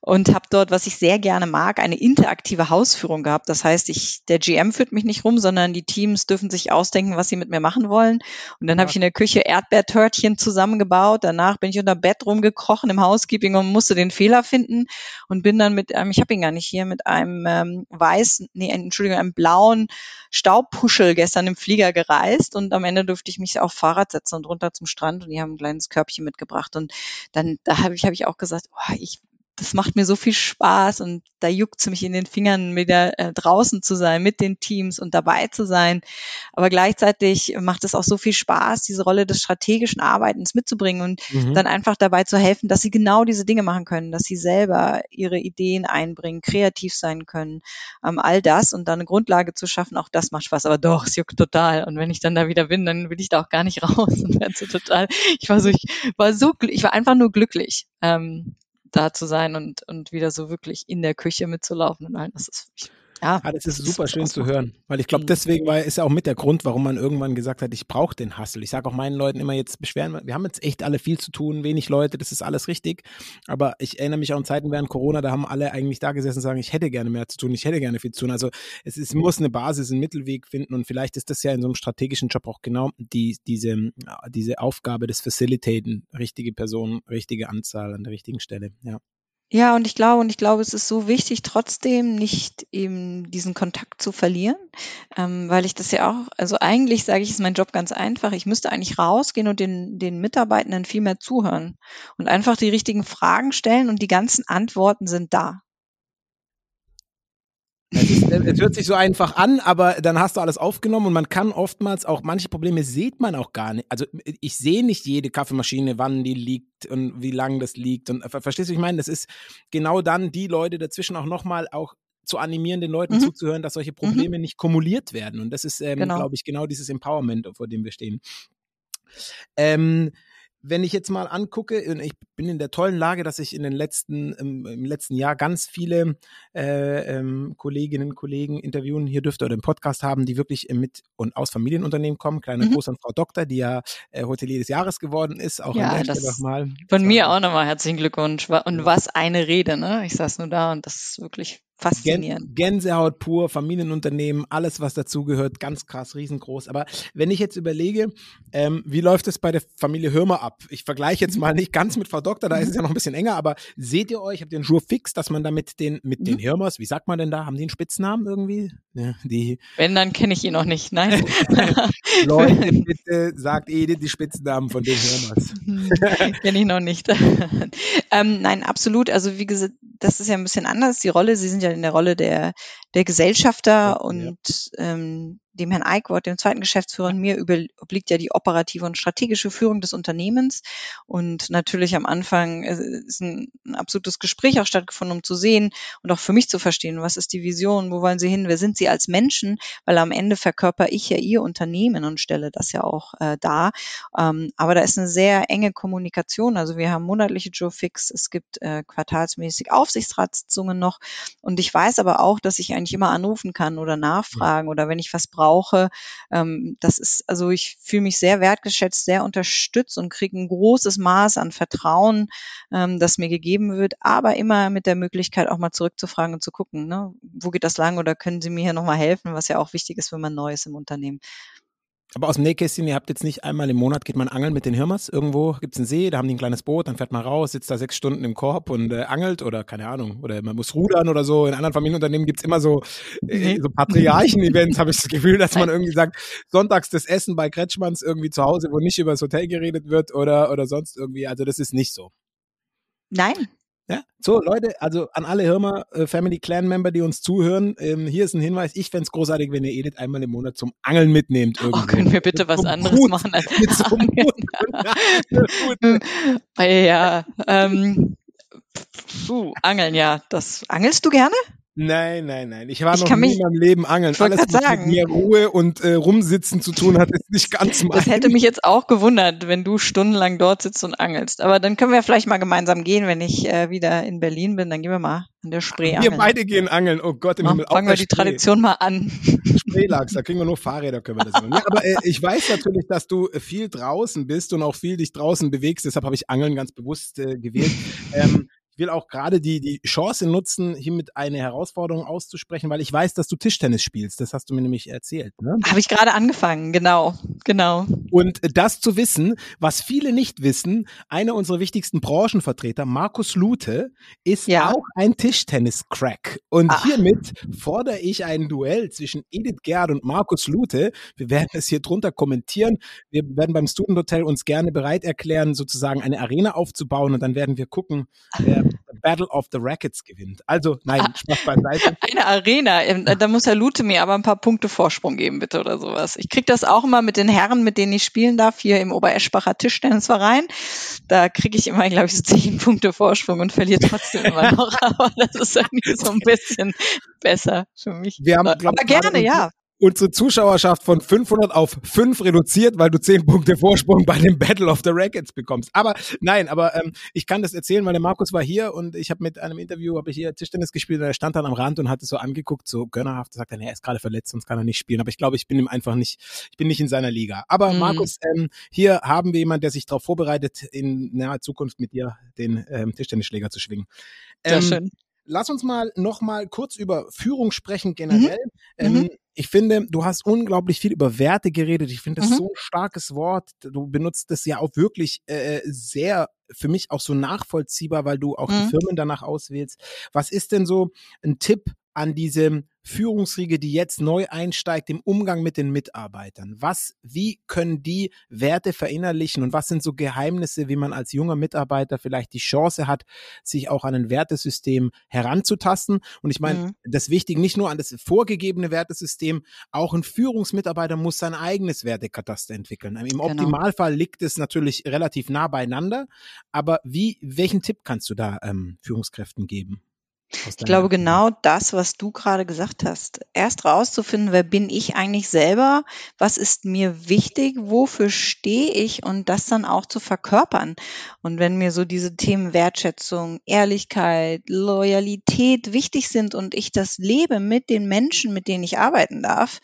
und habe dort, was ich sehr gerne mag, eine interaktive Hausführung gehabt. Das heißt, ich, der GM führt mich nicht rum, sondern die Teams dürfen sich ausdenken, was sie mit mir machen wollen. Und dann ja. habe ich in der Küche Erdbeertörtchen zusammengebaut. Danach bin ich unter Bett rumgekrochen im Housekeeping und musste den Fehler finden und bin dann mit einem, ich habe ihn gar nicht hier, mit einem ähm, weißen, nee, Entschuldigung, einem blauen Staubpuschel gestern im Flieger gereist und am Ende durfte ich mich auf Fahrrad setzen und runter zum Strand und die haben ein kleines Körbchen mitgebracht und dann da habe ich, hab ich auch gesagt, oh, ich das macht mir so viel Spaß und da juckt es mich in den Fingern, wieder äh, draußen zu sein, mit den Teams und dabei zu sein. Aber gleichzeitig macht es auch so viel Spaß, diese Rolle des strategischen Arbeitens mitzubringen und mhm. dann einfach dabei zu helfen, dass sie genau diese Dinge machen können, dass sie selber ihre Ideen einbringen, kreativ sein können, ähm, all das und dann eine Grundlage zu schaffen, auch das macht Spaß. Aber doch, es juckt total. Und wenn ich dann da wieder bin, dann will ich da auch gar nicht (laughs) raus und werde so total. Ich war so, ich war so, ich war einfach nur glücklich. Ähm, da zu sein und, und wieder so wirklich in der Küche mitzulaufen und all das ist ja, ah, das ist super schön zu hören, weil ich glaube, mhm. deswegen war ist ja auch mit der Grund, warum man irgendwann gesagt hat, ich brauche den Hustle. Ich sage auch meinen Leuten immer jetzt beschweren, wir haben jetzt echt alle viel zu tun, wenig Leute, das ist alles richtig, aber ich erinnere mich auch an Zeiten während Corona, da haben alle eigentlich da gesessen und sagen, ich hätte gerne mehr zu tun, ich hätte gerne viel zu tun. Also es ist, muss eine Basis, einen Mittelweg finden und vielleicht ist das ja in so einem strategischen Job auch genau die, diese, diese Aufgabe des Facilitaten, richtige Person, richtige Anzahl an der richtigen Stelle, ja. Ja, und ich glaube und ich glaube, es ist so wichtig, trotzdem nicht eben diesen Kontakt zu verlieren, ähm, weil ich das ja auch also eigentlich sage ich, ist mein Job ganz einfach. Ich müsste eigentlich rausgehen und den den Mitarbeitenden viel mehr zuhören und einfach die richtigen Fragen stellen und die ganzen Antworten sind da. Es, ist, es, hört sich so einfach an, aber dann hast du alles aufgenommen und man kann oftmals auch, manche Probleme sieht man auch gar nicht. Also ich sehe nicht jede Kaffeemaschine, wann die liegt und wie lang das liegt. Und verstehst du, ich meine, das ist genau dann die Leute dazwischen auch nochmal auch zu animieren, den Leuten mhm. zuzuhören, dass solche Probleme mhm. nicht kumuliert werden. Und das ist, ähm, genau. glaube ich, genau dieses Empowerment, vor dem wir stehen. Ähm, wenn ich jetzt mal angucke, ich bin in der tollen Lage, dass ich in den letzten, im, im letzten Jahr ganz viele äh, ähm, Kolleginnen und Kollegen interviewen hier dürfte oder im Podcast haben, die wirklich mit und aus Familienunternehmen kommen. Kleiner mhm. Gruß an Frau Doktor, die ja äh, Hotelier des Jahres geworden ist. Auch ja, an der Stelle nochmal. Von mir auch nochmal herzlichen Glückwunsch. Und was eine Rede, ne? Ich saß nur da und das ist wirklich faszinierend. Gänsehaut pur, Familienunternehmen, alles, was dazugehört, ganz krass, riesengroß. Aber wenn ich jetzt überlege, ähm, wie läuft es bei der Familie Hürmer ab? Ich vergleiche jetzt mal nicht ganz mit Frau Doktor, da ist es ja noch ein bisschen enger, aber seht ihr euch, habt ihr einen Jour fix, dass man da mit den, mit den Hürmers, mhm. wie sagt man denn da, haben die einen Spitznamen irgendwie? Ja, die wenn, dann kenne ich ihn noch nicht, nein. (laughs) Leute, bitte sagt Edith die Spitznamen von den Hürmers. Mhm. (laughs) kenne ich noch nicht. (laughs) ähm, nein, absolut. Also wie gesagt, das ist ja ein bisschen anders, die Rolle, sie sind ja in der Rolle der, der Gesellschafter ja, und ja. Ähm, dem Herrn Eickwort, dem zweiten Geschäftsführer, und mir obliegt ja die operative und strategische Führung des Unternehmens. Und natürlich am Anfang äh, ist ein, ein absolutes Gespräch auch stattgefunden, um zu sehen und auch für mich zu verstehen, was ist die Vision, wo wollen Sie hin, wer sind Sie als Menschen, weil am Ende verkörper ich ja Ihr Unternehmen und stelle das ja auch äh, dar. Ähm, aber da ist eine sehr enge Kommunikation. Also wir haben monatliche Joe Fix, es gibt äh, quartalsmäßig Aufsichtsratssitzungen noch. Und ich weiß aber auch, dass ich eigentlich immer anrufen kann oder nachfragen oder wenn ich was brauche, brauche. Ähm, das ist, also ich fühle mich sehr wertgeschätzt, sehr unterstützt und kriege ein großes Maß an Vertrauen, ähm, das mir gegeben wird, aber immer mit der Möglichkeit auch mal zurückzufragen und zu gucken, ne, wo geht das lang oder können Sie mir hier nochmal helfen, was ja auch wichtig ist, wenn man neu ist im Unternehmen. Aber aus dem Nähkästchen, ihr habt jetzt nicht einmal im Monat, geht man angeln mit den Hirmers. Irgendwo gibt es einen See, da haben die ein kleines Boot, dann fährt man raus, sitzt da sechs Stunden im Korb und äh, angelt oder keine Ahnung. Oder man muss rudern oder so. In anderen Familienunternehmen gibt es immer so, äh, so Patriarchen-Events, (laughs) habe ich das Gefühl, dass man irgendwie sagt, sonntags das Essen bei Kretschmanns irgendwie zu Hause, wo nicht über das Hotel geredet wird oder, oder sonst irgendwie. Also das ist nicht so. Nein, ja, so Leute, also an alle Hirma äh, Family Clan Member, die uns zuhören, ähm, hier ist ein Hinweis. Ich fände es großartig, wenn ihr Edith einmal im Monat zum Angeln mitnehmt. Oh, irgendwo. Oh, können wir bitte was anderes Hut, machen als mit so (laughs) ja, ähm, puh, Angeln, ja. Das angelst du gerne? Nein, nein, nein. Ich war ich noch nie in meinem Leben angeln. Alles, was sagen. mit mehr Ruhe und äh, Rumsitzen zu tun hat, ist nicht ganz mein. Das hätte mich jetzt auch gewundert, wenn du stundenlang dort sitzt und angelst. Aber dann können wir vielleicht mal gemeinsam gehen, wenn ich äh, wieder in Berlin bin. Dann gehen wir mal an der Spree angeln. Wir beide gehen angeln. Oh Gott, im Himmel. Fangen wir die Spree. Tradition mal an. Spreelachs, da kriegen wir nur Fahrräder, können wir das machen. Ja, aber äh, ich weiß natürlich, dass du viel draußen bist und auch viel dich draußen bewegst. Deshalb habe ich Angeln ganz bewusst äh, gewählt. Ähm, will auch gerade die, die Chance nutzen, hiermit eine Herausforderung auszusprechen, weil ich weiß, dass du Tischtennis spielst. Das hast du mir nämlich erzählt. Ne? Habe ich gerade angefangen, genau, genau. Und das zu wissen, was viele nicht wissen, einer unserer wichtigsten Branchenvertreter, Markus Lute, ist ja. auch ein Tischtennis-Crack. Und Ach. hiermit fordere ich ein Duell zwischen Edith Gerd und Markus Lute. Wir werden es hier drunter kommentieren. Wir werden beim Student Hotel uns gerne bereit erklären, sozusagen eine Arena aufzubauen und dann werden wir gucken, wer Battle of the Rackets gewinnt. Also, nein, ah, Spaß beiseite. (laughs) Eine Arena, ähm, da muss Herr Lute mir aber ein paar Punkte Vorsprung geben, bitte, oder sowas. Ich krieg das auch immer mit den Herren, mit denen ich spielen darf, hier im Obereschbacher Tischtennisverein. Da kriege ich immer, glaube ich, so zehn (laughs) Punkte Vorsprung und verliere trotzdem immer (laughs) noch. Aber das ist irgendwie so ein bisschen besser für mich. Wir haben, glaub, aber gerne, ja unsere Zuschauerschaft von 500 auf 5 reduziert, weil du 10 Punkte Vorsprung bei dem Battle of the Rackets bekommst. Aber nein, aber ähm, ich kann das erzählen, weil der Markus war hier und ich habe mit einem Interview, habe ich hier Tischtennis gespielt und er stand dann am Rand und hat es so angeguckt, so gönnerhaft, sagt dann, er ist gerade verletzt, sonst kann er nicht spielen. Aber ich glaube, ich bin ihm einfach nicht, ich bin nicht in seiner Liga. Aber mhm. Markus, ähm, hier haben wir jemanden, der sich darauf vorbereitet, in naher Zukunft mit dir den ähm, Tischtennisschläger zu schwingen. Ähm, Sehr schön. Lass uns mal noch mal kurz über Führung sprechen generell. Mhm. Ähm, mhm ich finde, du hast unglaublich viel über Werte geredet. Ich finde das mhm. so ein starkes Wort. Du benutzt das ja auch wirklich äh, sehr für mich auch so nachvollziehbar, weil du auch mhm. die Firmen danach auswählst. Was ist denn so ein Tipp an diese Führungsriege, die jetzt neu einsteigt im Umgang mit den Mitarbeitern? Was, wie können die Werte verinnerlichen und was sind so Geheimnisse, wie man als junger Mitarbeiter vielleicht die Chance hat, sich auch an ein Wertesystem heranzutasten? Und ich meine, mhm. das Wichtige nicht nur an das vorgegebene Wertesystem, auch ein Führungsmitarbeiter muss sein eigenes Wertekataster entwickeln. Im genau. Optimalfall liegt es natürlich relativ nah beieinander, aber wie, welchen Tipp kannst du da ähm, Führungskräften geben? Ich glaube genau das, was du gerade gesagt hast. Erst rauszufinden, wer bin ich eigentlich selber? Was ist mir wichtig? Wofür stehe ich? Und das dann auch zu verkörpern. Und wenn mir so diese Themen Wertschätzung, Ehrlichkeit, Loyalität wichtig sind und ich das lebe mit den Menschen, mit denen ich arbeiten darf,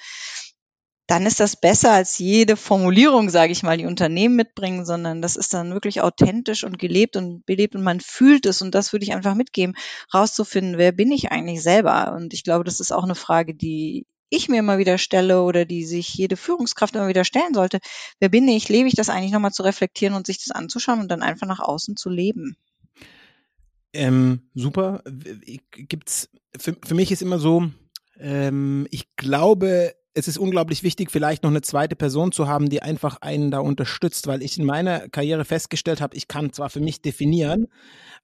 dann ist das besser als jede Formulierung, sage ich mal, die Unternehmen mitbringen, sondern das ist dann wirklich authentisch und gelebt und belebt und man fühlt es und das würde ich einfach mitgeben, rauszufinden, wer bin ich eigentlich selber? Und ich glaube, das ist auch eine Frage, die ich mir immer wieder stelle oder die sich jede Führungskraft immer wieder stellen sollte. Wer bin ich? Lebe ich das eigentlich nochmal zu reflektieren und sich das anzuschauen und dann einfach nach außen zu leben? Ähm, super. Gibt's, für, für mich ist immer so, ähm, ich glaube, es ist unglaublich wichtig, vielleicht noch eine zweite Person zu haben, die einfach einen da unterstützt, weil ich in meiner Karriere festgestellt habe, ich kann zwar für mich definieren,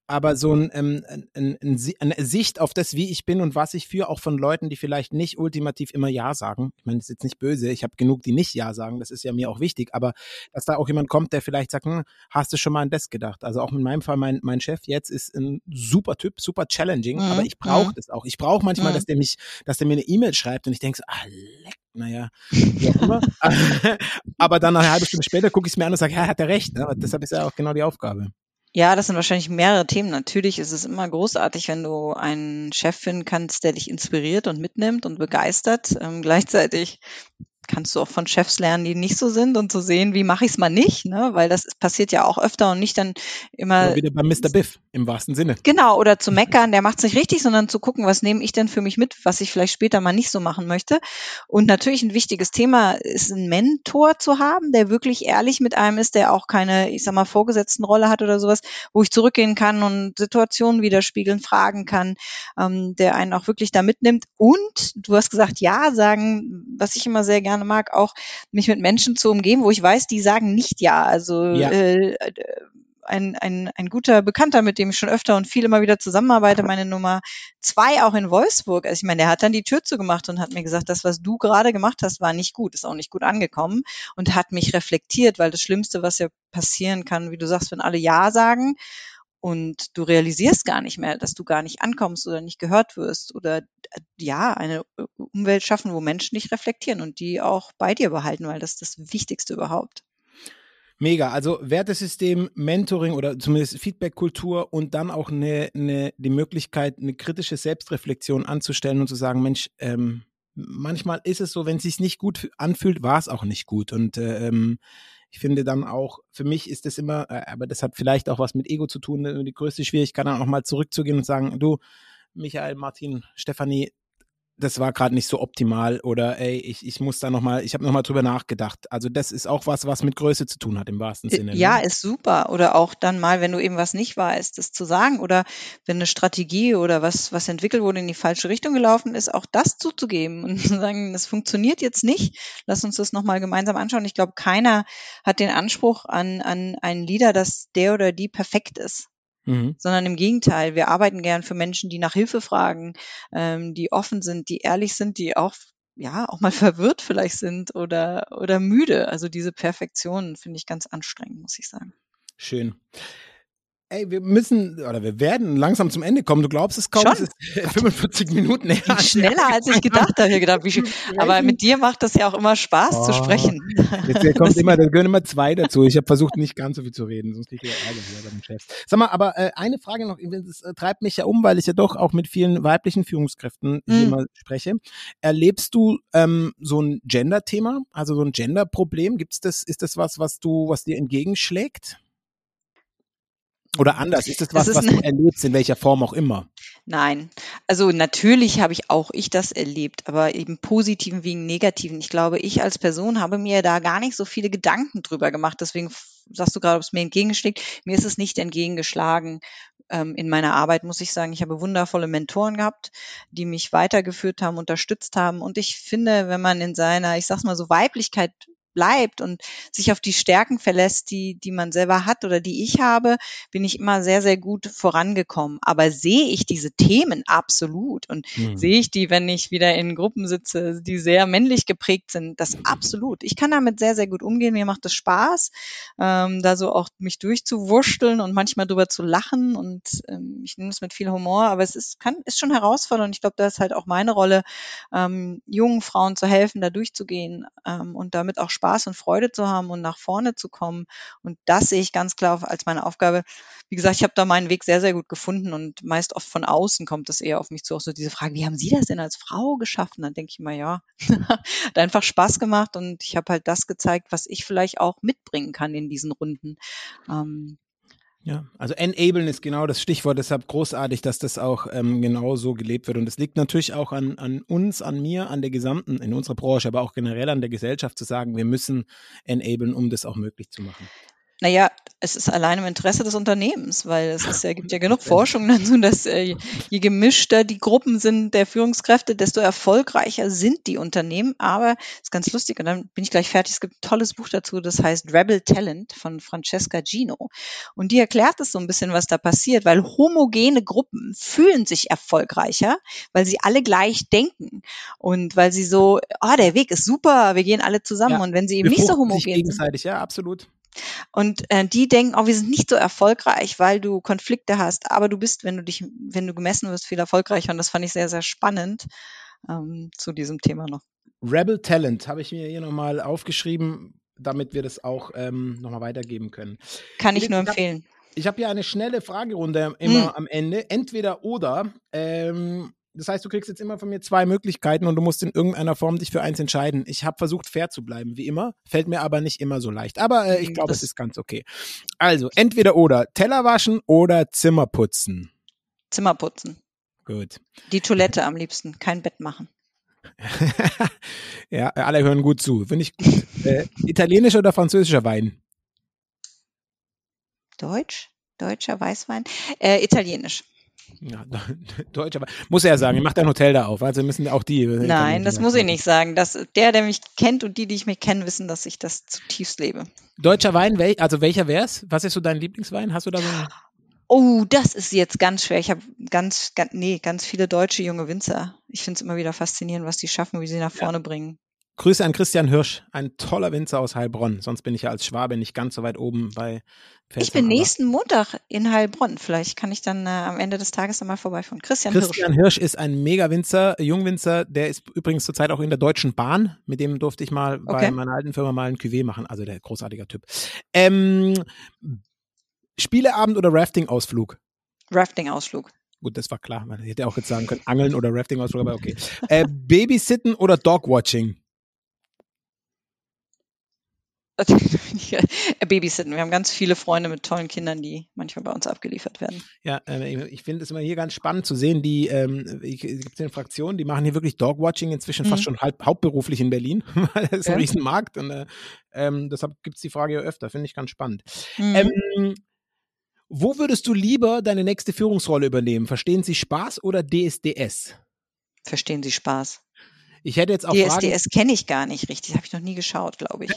aber so ein, ähm, ein, ein, eine Sicht auf das, wie ich bin und was ich führe, auch von Leuten, die vielleicht nicht ultimativ immer Ja sagen. Ich meine, das ist jetzt nicht böse, ich habe genug, die nicht Ja sagen, das ist ja mir auch wichtig, aber dass da auch jemand kommt, der vielleicht sagt, hm, hast du schon mal an das gedacht? Also auch in meinem Fall, mein, mein Chef jetzt ist ein super Typ, super challenging, mhm. aber ich brauche mhm. das auch. Ich brauche manchmal, mhm. dass der mich, dass der mir eine E-Mail schreibt und ich denke so, ah, leck naja, wie auch immer. (laughs) (laughs) aber dann eine halbe Stunde später gucke ich es mir an und sage, ja, hat er recht. Ne? Deshalb ist ja auch genau die Aufgabe. Ja, das sind wahrscheinlich mehrere Themen. Natürlich ist es immer großartig, wenn du einen Chef finden kannst, der dich inspiriert und mitnimmt und begeistert. Ähm, gleichzeitig kannst du auch von Chefs lernen, die nicht so sind und zu sehen, wie mache ich es mal nicht, ne? weil das passiert ja auch öfter und nicht dann immer. Oder wieder beim Mr. Biff im wahrsten Sinne. Genau, oder zu meckern, der macht es nicht richtig, sondern zu gucken, was nehme ich denn für mich mit, was ich vielleicht später mal nicht so machen möchte. Und natürlich ein wichtiges Thema ist, einen Mentor zu haben, der wirklich ehrlich mit einem ist, der auch keine, ich sag mal, vorgesetzten Rolle hat oder sowas, wo ich zurückgehen kann und Situationen widerspiegeln, fragen kann, ähm, der einen auch wirklich da mitnimmt. Und du hast gesagt, ja sagen, was ich immer sehr gerne gerne mag, auch mich mit Menschen zu umgeben, wo ich weiß, die sagen nicht ja. Also ja. Äh, ein, ein, ein guter Bekannter, mit dem ich schon öfter und viel immer wieder zusammenarbeite, meine Nummer zwei auch in Wolfsburg. Also ich meine, der hat dann die Tür zugemacht und hat mir gesagt, das, was du gerade gemacht hast, war nicht gut, ist auch nicht gut angekommen und hat mich reflektiert, weil das Schlimmste, was ja passieren kann, wie du sagst, wenn alle Ja sagen und du realisierst gar nicht mehr, dass du gar nicht ankommst oder nicht gehört wirst oder äh, ja, eine äh, Umwelt schaffen, wo Menschen dich reflektieren und die auch bei dir behalten, weil das ist das Wichtigste überhaupt. Mega, also Wertesystem, Mentoring oder zumindest Feedbackkultur und dann auch eine, eine, die Möglichkeit, eine kritische Selbstreflexion anzustellen und zu sagen, Mensch, ähm, manchmal ist es so, wenn es sich nicht gut anfühlt, war es auch nicht gut. Und äh, ähm, ich finde dann auch, für mich ist das immer, äh, aber das hat vielleicht auch was mit Ego zu tun, äh, die größte Schwierigkeit dann auch mal zurückzugehen und sagen, du, Michael, Martin, Stefanie, das war gerade nicht so optimal oder ey, ich, ich muss da nochmal, ich habe nochmal drüber nachgedacht. Also das ist auch was, was mit Größe zu tun hat im wahrsten Sinne. Ja, ne? ist super. Oder auch dann mal, wenn du eben was nicht weißt, das zu sagen. Oder wenn eine Strategie oder was, was entwickelt wurde, in die falsche Richtung gelaufen ist, auch das zuzugeben und zu sagen, das funktioniert jetzt nicht. Lass uns das nochmal gemeinsam anschauen. Ich glaube, keiner hat den Anspruch an, an einen Leader, dass der oder die perfekt ist. Mhm. Sondern im Gegenteil, wir arbeiten gern für Menschen, die nach Hilfe fragen, ähm, die offen sind, die ehrlich sind, die auch ja auch mal (laughs) verwirrt vielleicht sind oder oder müde. Also diese Perfektion finde ich ganz anstrengend, muss ich sagen. Schön. Ey, wir müssen oder wir werden langsam zum Ende kommen. Du glaubst es kaum, Schon? es ist (laughs) 45 Minuten her. Schneller als ich gedacht habe. Ich gedacht, wie, (laughs) aber mit dir macht das ja auch immer Spaß oh, zu sprechen. Jetzt kommt (laughs) immer, da gehören immer zwei dazu. Ich habe versucht, nicht ganz so viel zu reden, sonst kriege ich Ärger hier beim Chef. Sag mal, aber äh, eine Frage noch, das äh, treibt mich ja um, weil ich ja doch auch mit vielen weiblichen Führungskräften mhm. mal spreche. Erlebst du ähm, so ein Gender-Thema, also so ein Gender-Problem? Gibt's das, ist das was, was du, was dir entgegenschlägt? Oder anders, ist das was, ist was du erlebst, in welcher Form auch immer? Nein, also natürlich habe ich auch ich das erlebt, aber eben positiven wie negativen. Ich glaube, ich als Person habe mir da gar nicht so viele Gedanken drüber gemacht. Deswegen sagst du gerade, ob es mir entgegenschlägt. Mir ist es nicht entgegengeschlagen ähm, in meiner Arbeit, muss ich sagen. Ich habe wundervolle Mentoren gehabt, die mich weitergeführt haben, unterstützt haben. Und ich finde, wenn man in seiner, ich sag's mal so, Weiblichkeit bleibt und sich auf die Stärken verlässt, die, die man selber hat oder die ich habe, bin ich immer sehr, sehr gut vorangekommen. Aber sehe ich diese Themen absolut und mhm. sehe ich die, wenn ich wieder in Gruppen sitze, die sehr männlich geprägt sind, das absolut. Ich kann damit sehr, sehr gut umgehen. Mir macht es Spaß, ähm, da so auch mich durchzuwurschteln und manchmal drüber zu lachen und ähm, ich nehme es mit viel Humor, aber es ist, kann, ist schon herausfordernd ich glaube, da ist halt auch meine Rolle, ähm, jungen Frauen zu helfen, da durchzugehen ähm, und damit auch Spaß und Freude zu haben und nach vorne zu kommen. Und das sehe ich ganz klar als meine Aufgabe. Wie gesagt, ich habe da meinen Weg sehr, sehr gut gefunden und meist oft von außen kommt das eher auf mich zu. Auch so diese Frage, wie haben Sie das denn als Frau geschaffen? Dann denke ich immer, ja, (laughs) hat einfach Spaß gemacht und ich habe halt das gezeigt, was ich vielleicht auch mitbringen kann in diesen Runden. Ähm, ja, also enablen ist genau das Stichwort, deshalb großartig, dass das auch ähm, genau so gelebt wird. Und es liegt natürlich auch an, an uns, an mir, an der gesamten, in unserer Branche, aber auch generell an der Gesellschaft zu sagen, wir müssen enablen, um das auch möglich zu machen. Naja, es ist allein im Interesse des Unternehmens, weil es ist ja, gibt ja (laughs) genug Forschung dazu, dass äh, je gemischter die Gruppen sind der Führungskräfte, desto erfolgreicher sind die Unternehmen. Aber es ist ganz lustig und dann bin ich gleich fertig. Es gibt ein tolles Buch dazu, das heißt Rebel Talent von Francesca Gino. Und die erklärt es so ein bisschen, was da passiert, weil homogene Gruppen fühlen sich erfolgreicher, weil sie alle gleich denken und weil sie so, ah, oh, der Weg ist super, wir gehen alle zusammen. Ja, und wenn sie eben nicht so homogen sind. Gegenseitig, ja, absolut. Und äh, die denken, oh, wir sind nicht so erfolgreich, weil du Konflikte hast, aber du bist, wenn du dich, wenn du gemessen wirst, viel erfolgreicher. Und das fand ich sehr, sehr spannend ähm, zu diesem Thema noch. Rebel Talent habe ich mir hier nochmal aufgeschrieben, damit wir das auch ähm, nochmal weitergeben können. Kann ich, ich nur empfehlen. Hab, ich habe hier eine schnelle Fragerunde immer hm. am Ende. Entweder oder. Ähm, das heißt, du kriegst jetzt immer von mir zwei Möglichkeiten und du musst in irgendeiner Form dich für eins entscheiden. Ich habe versucht, fair zu bleiben, wie immer. Fällt mir aber nicht immer so leicht. Aber äh, ich hm, glaube, es ist ganz okay. Also, entweder oder. Teller waschen oder Zimmer putzen. Zimmer putzen. Gut. Die Toilette am liebsten. Kein Bett machen. (laughs) ja, alle hören gut zu. Finde ich gut. äh, italienischer oder französischer Wein? Deutsch? Deutscher Weißwein? Äh, italienisch. Ja, (laughs) Deutsch, aber muss er ja sagen, ich mache ein Hotel da auf, also müssen auch die. Äh, Nein, das muss ich nicht sagen. Das, der, der mich kennt und die, die ich mich kenne, wissen, dass ich das zutiefst lebe. Deutscher Wein, wel, also welcher wär's? Was ist so dein Lieblingswein? Hast du da so einen? Oh, das ist jetzt ganz schwer. Ich habe ganz, ganz, nee, ganz viele deutsche junge Winzer. Ich finde es immer wieder faszinierend, was die schaffen, wie sie nach vorne ja. bringen. Grüße an Christian Hirsch, ein toller Winzer aus Heilbronn. Sonst bin ich ja als Schwabe nicht ganz so weit oben bei Pfälzer. Ich bin nächsten Montag in Heilbronn. Vielleicht kann ich dann äh, am Ende des Tages einmal vorbeifahren. Christian, Christian Hirsch. Hirsch ist ein Mega-Winzer, Jungwinzer. Der ist übrigens zurzeit auch in der Deutschen Bahn. Mit dem durfte ich mal okay. bei meiner alten Firma mal ein Cuvée machen. Also der großartiger Typ. Ähm, Spieleabend oder Rafting-Ausflug? Rafting-Ausflug. Gut, das war klar. Man hätte auch jetzt sagen können, Angeln oder Rafting-Ausflug, aber okay. Äh, Babysitten oder Dogwatching? (laughs) babysitten. Wir haben ganz viele Freunde mit tollen Kindern, die manchmal bei uns abgeliefert werden. Ja, äh, ich finde es immer hier ganz spannend zu sehen, die ähm, es gibt eine Fraktion, die machen hier wirklich Dogwatching inzwischen mhm. fast schon halb hauptberuflich in Berlin, (laughs) weil das ist ja. ein Riesenmarkt und äh, ähm, deshalb gibt es die Frage ja öfter, finde ich ganz spannend. Mhm. Ähm, wo würdest du lieber deine nächste Führungsrolle übernehmen? Verstehen Sie Spaß oder DSDS? Verstehen Sie Spaß. Ich hätte jetzt auch DSDS kenne ich gar nicht richtig, habe ich noch nie geschaut, glaube ich.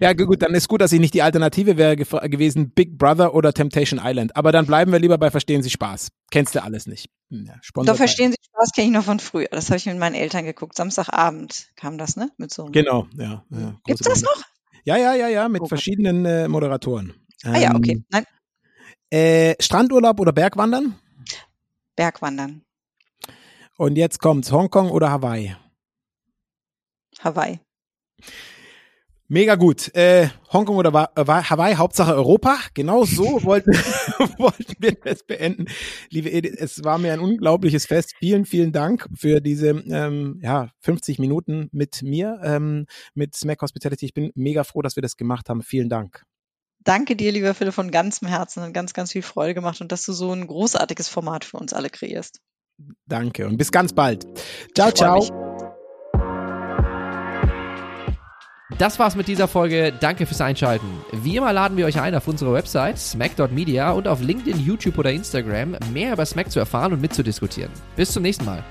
Ja, gut, dann ist gut, dass ich nicht die Alternative wäre gewesen, Big Brother oder Temptation Island. Aber dann bleiben wir lieber bei Verstehen Sie Spaß. Kennst du alles nicht. Ja, Doch, Verstehen Sie Spaß kenne ich noch von früher. Das habe ich mit meinen Eltern geguckt. Samstagabend kam das, ne? Mit so genau, ja. ja Gibt's das noch? Ja, ja, ja, ja, mit oh, verschiedenen äh, Moderatoren. Ähm, ah ja, okay. Ähm, Nein. Äh, Strandurlaub oder Bergwandern? Bergwandern. Und jetzt kommt's, Hongkong oder Hawaii? Hawaii. Mega gut. Äh, Hongkong oder äh, Hawaii, Hauptsache Europa. Genau so (laughs) wollten, (laughs) wollten wir das beenden. Liebe Edith, es war mir ein unglaubliches Fest. Vielen, vielen Dank für diese ähm, ja, 50 Minuten mit mir, ähm, mit Smack Hospitality. Ich bin mega froh, dass wir das gemacht haben. Vielen Dank. Danke dir, lieber Philipp, von ganzem Herzen. Hat ganz, ganz viel Freude gemacht und dass du so ein großartiges Format für uns alle kreierst. Danke und bis ganz bald. Ciao, ciao. Mich. Das war's mit dieser Folge. Danke fürs Einschalten. Wie immer laden wir euch ein, auf unserer Website smack.media und auf LinkedIn, YouTube oder Instagram mehr über Smack zu erfahren und mitzudiskutieren. Bis zum nächsten Mal.